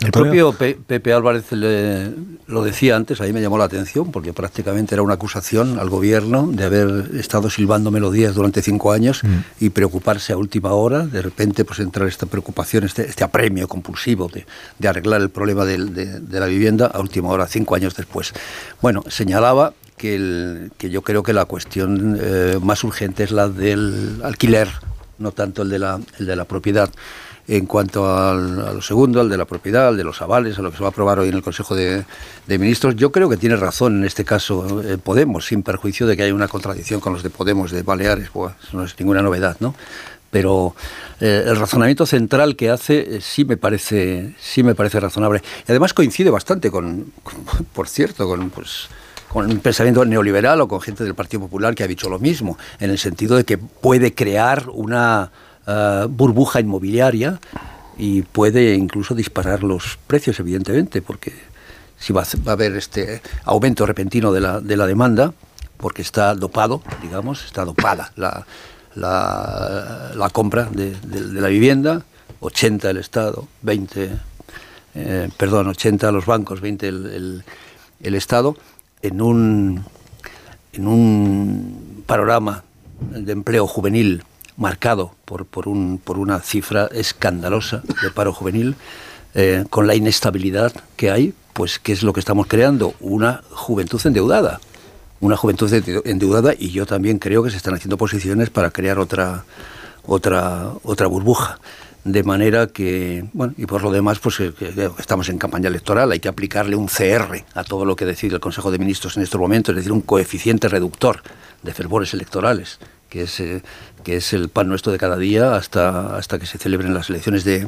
El propio Pe- Pepe Álvarez le- lo decía antes, ahí me llamó la atención, porque prácticamente era una acusación al gobierno de haber estado silbando melodías durante cinco años y preocuparse a última hora. De repente, pues entrar esta preocupación, este, este apremio compulsivo de, de arreglar el problema de, de la vivienda a última hora, cinco años después. Bueno, señalaba que, el- que yo creo que la cuestión eh, más urgente es la del alquiler, no tanto el de la, el de la propiedad. En cuanto al- a lo segundo, al de la propiedad, al de los avales, a lo que se va a aprobar hoy en el Consejo de, Ministros, yo creo que tiene razón en este caso eh, Podemos, sin perjuicio de que haya una contradicción con los de Podemos de Baleares, pues no es ninguna novedad, ¿no? Pero eh, el razonamiento central que hace eh, sí me parece sí me parece razonable y además coincide bastante con, con- por cierto, con pues con un pensamiento neoliberal o con gente del Partido Popular que ha dicho lo mismo, en el sentido de que puede crear una eh, burbuja inmobiliaria y puede incluso disparar los precios, evidentemente, porque si va a, haber este aumento repentino de la, de la demanda, porque está dopado, digamos, está dopada la, la, compra de la vivienda, 80 el Estado, 20, eh, perdón, 80 los bancos, 20 el, el- el Estado, en un, en un panorama de empleo juvenil marcado por, por, un, por una cifra escandalosa de paro juvenil, eh, con la inestabilidad que hay, pues ¿qué es lo que estamos creando? Una juventud endeudada. Una juventud ende- endeudada y yo también creo que se están haciendo posiciones para crear otra, otra, otra burbuja. De manera que, bueno, y por lo demás, pues eh, que estamos en campaña electoral, hay que aplicarle un CR a todo lo que decide el Consejo de Ministros en estos momentos, es decir, un coeficiente reductor de fervores electorales, que es, eh, que es el pan nuestro de cada día hasta, hasta que se celebren las elecciones de,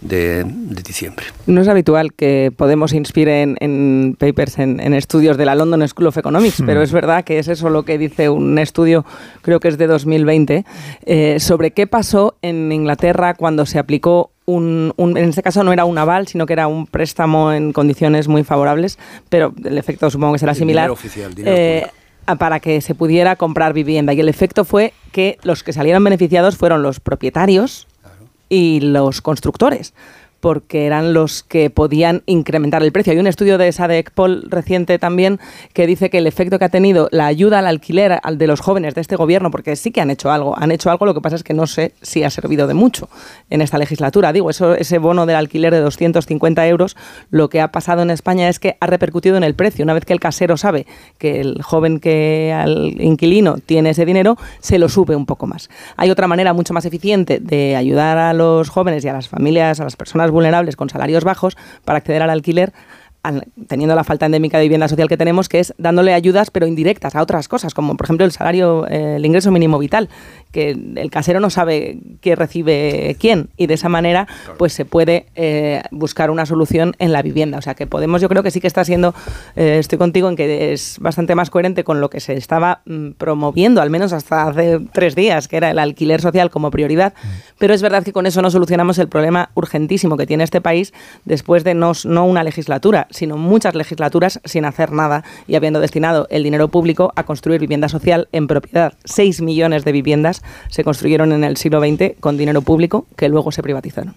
de, de diciembre. No es habitual que Podemos inspire en, en papers, en, en estudios de la London School of Economics, Hmm. pero es verdad que es eso lo que dice un estudio, creo que es de 2020, eh, sobre qué pasó en Inglaterra cuando se aplicó un, un- en este caso no era un aval, sino que era un préstamo en condiciones muy favorables, pero el efecto supongo que será similar. dinero oficial, dinero Eh, para que se pudiera comprar vivienda. Y el efecto fue que los que salieron beneficiados fueron los propietarios y los constructores porque eran los que podían incrementar el precio. Hay un estudio de Sadec-Pol reciente también que dice que el efecto que ha tenido la ayuda al alquiler al de los jóvenes de este gobierno, porque sí que han hecho algo, han hecho algo, lo que pasa es que no sé si ha servido de mucho en esta legislatura. Digo, ese bono del alquiler de 250 euros, lo que ha pasado en España es que ha repercutido en el precio. Una vez que el casero sabe que el joven que al inquilino tiene ese dinero, se lo sube un poco más. Hay otra manera mucho más eficiente de ayudar a los jóvenes y a las familias, a las personas vulnerables con salarios bajos para acceder al alquiler al- teniendo la falta endémica de vivienda social que tenemos, que es dándole ayudas pero indirectas a otras cosas, como por ejemplo el salario, eh, el ingreso mínimo vital, que el casero no sabe qué recibe quién y de esa manera pues se puede eh, buscar una solución en la vivienda. O sea que Podemos yo creo que sí que está siendo, eh, estoy contigo en que es bastante más coherente con lo que se estaba mm, promoviendo, al menos hasta hace tres días, que era el alquiler social como prioridad, pero es verdad que con eso no solucionamos el problema urgentísimo que tiene este país después de no, no una legislatura, sino muchas legislaturas sin hacer nada y habiendo destinado el dinero público a construir vivienda social en propiedad. Seis millones de viviendas se construyeron en el siglo XX con dinero público que luego se privatizaron.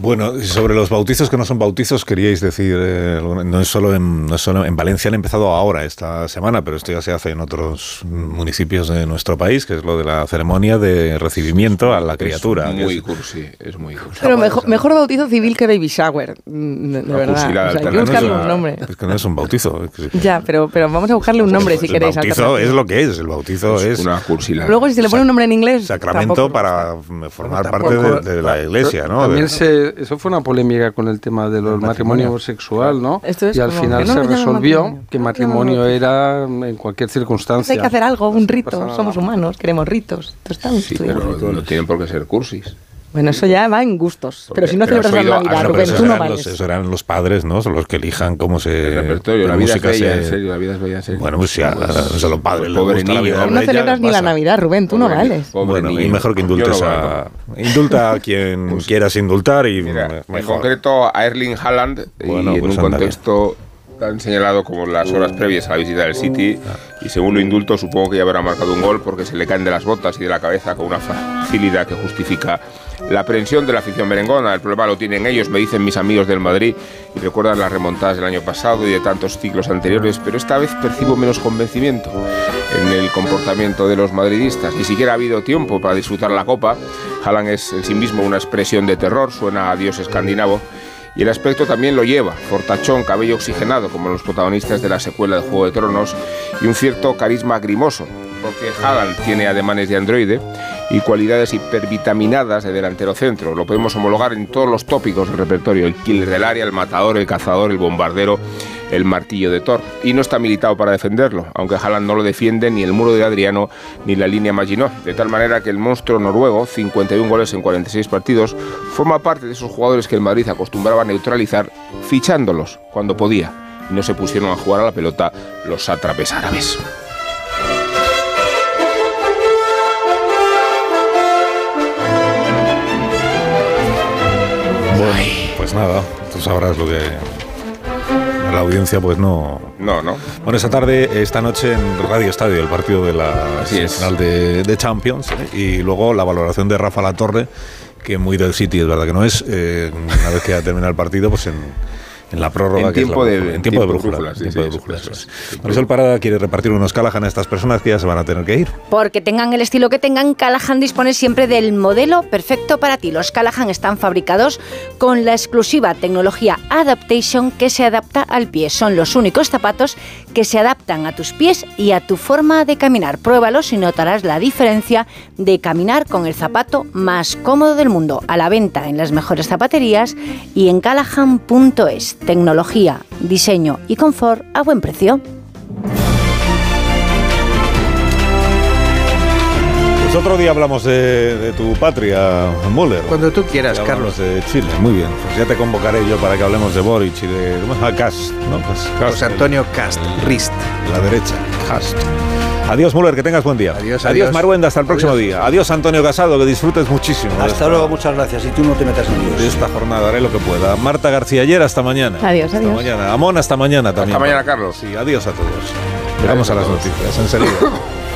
Bueno, y sobre los bautizos que no son bautizos, queríais decir, eh, no, es solo en, no es solo en Valencia, han empezado ahora esta semana, pero esto ya se hace en otros municipios de nuestro país, que es lo de la ceremonia de recibimiento a la criatura. Es muy es- cursi, es muy cursi. Pero mejor, mejor bautizo civil que baby shower, mm, de, de verdad. cursi, la O sea, hay que buscarle No un nombre. Es que no es un bautizo. es que- Ya, pero, pero vamos a buscarle un nombre si el queréis. bautizo alternativo. es lo que es, el bautizo es, una cursilada. Luego, si se le pone un nombre en inglés. sacramento tampoco- para formar parte de, de la iglesia, ¿no? También se, eso fue una polémica con el tema del matrimonio, matrimonio. homosexual, ¿no? Esto es y al como final no se resolvió matrimonio. que No lo matrimonio llaman era en cualquier circunstancia. Hay que hacer algo, un rito. Somos humanos, queremos ritos. Muy Sí, pero no tienen por qué ser cursis. Bueno, eso ya va en gustos. pero si no celebras la Navidad, Rubén, tú no los, vales. esos eran los padres, ¿no? Son los que elijan cómo se. repertorio, qué la vida es música bella, se- en serio, la vida es bella, en serio. Bueno, pues sí, a, Pues, a los padres les pobre la vida no celebras ni la. Navidad, Rubén, tú no vales. Pobre Bueno, y mejor que indultes no a. Indulta a quien quieras indultar y Mira, en concreto a Erling Haaland Bueno, y en pues un contexto tan señalado como las horas previas a la visita del City y según lo indulto supongo que ya habrá marcado un gol porque se le caen de las botas y de la cabeza con una facilidad que justifica la aprensión de la afición merengona. El problema lo tienen ellos, me dicen mis amigos del Madrid y recuerdan las remontadas del año pasado y de tantos ciclos anteriores, pero esta vez percibo menos convencimiento en el comportamiento de los madridistas. Ni siquiera ha habido tiempo para disfrutar la copa. Haaland es en sí mismo una expresión de terror, suena a dios escandinavo. Y el aspecto también lo lleva, fortachón, cabello oxigenado, como los protagonistas de la secuela de Juego de Tronos, y un cierto carisma grimoso, porque Haaland tiene ademanes de androide y cualidades hipervitaminadas de delantero centro. Lo podemos homologar en todos los tópicos del repertorio, el killer del área, el matador, el cazador, el bombardero, el martillo de Thor. Y no está militado para defenderlo, aunque Haaland no lo defiende ni el muro de Adriano ni la línea Maginot. De tal manera que el monstruo noruego, 51 goles en 46 partidos, forma parte de esos jugadores que el Madrid acostumbraba a neutralizar fichándolos cuando podía. Y no se pusieron a jugar a la pelota los sátrapes árabes. Pues nada, tú sabrás lo que. La audiencia, pues no. No, no. Bueno, esta tarde, esta noche en Radio Estadio, el partido de la final de, de Champions. ¿eh? Y luego la valoración de Rafa La Torre, que muy del City, es verdad que no es. eh, una vez que ha terminado el partido, pues en, en la prórroga. En que es la tiempo de- en tiempo de tiempo brújula. brújula, en sí, tiempo sí, de eso brújula, eso es. Marisol Parada quiere repartir unos Callahan a estas personas que ya se van a tener que ir. Porque tengan el estilo que tengan, Callahan dispone siempre del modelo perfecto para ti. Los Callahan están fabricados con la exclusiva tecnología Adaptation que se adapta al pie. Son los únicos zapatos que se adaptan a tus pies y a tu forma de caminar. Pruébalos y notarás la diferencia de caminar con el zapato más cómodo del mundo. A la venta en las mejores zapaterías y en callahan.es. Tecnología, diseño y confort a buen precio. Pues otro día hablamos de, de tu patria, Müller. Cuando tú quieras, Carlos. de Chile, muy bien. Pues ya te convocaré yo para que hablemos de Boric y de. ¿Cómo se llama? Cast, ¿no? Pues Cast, José Antonio Cast, Rist. La derecha, Cast. Adiós, Müller, que tengas buen día. Adiós, Adiós, adiós. Maruenda, hasta el próximo día. Adiós, Antonio Casado, que disfrutes muchísimo. Hasta esta- luego, muchas gracias. Y tú no te metas en líos. De esta jornada, haré lo que pueda. Marta García Ayer, hasta mañana. Adiós, Hasta adiós. mañana. Amón, hasta mañana también. Hasta mañana, Carlos. Sí, adiós a todos. Llegamos a las noticias enseguida.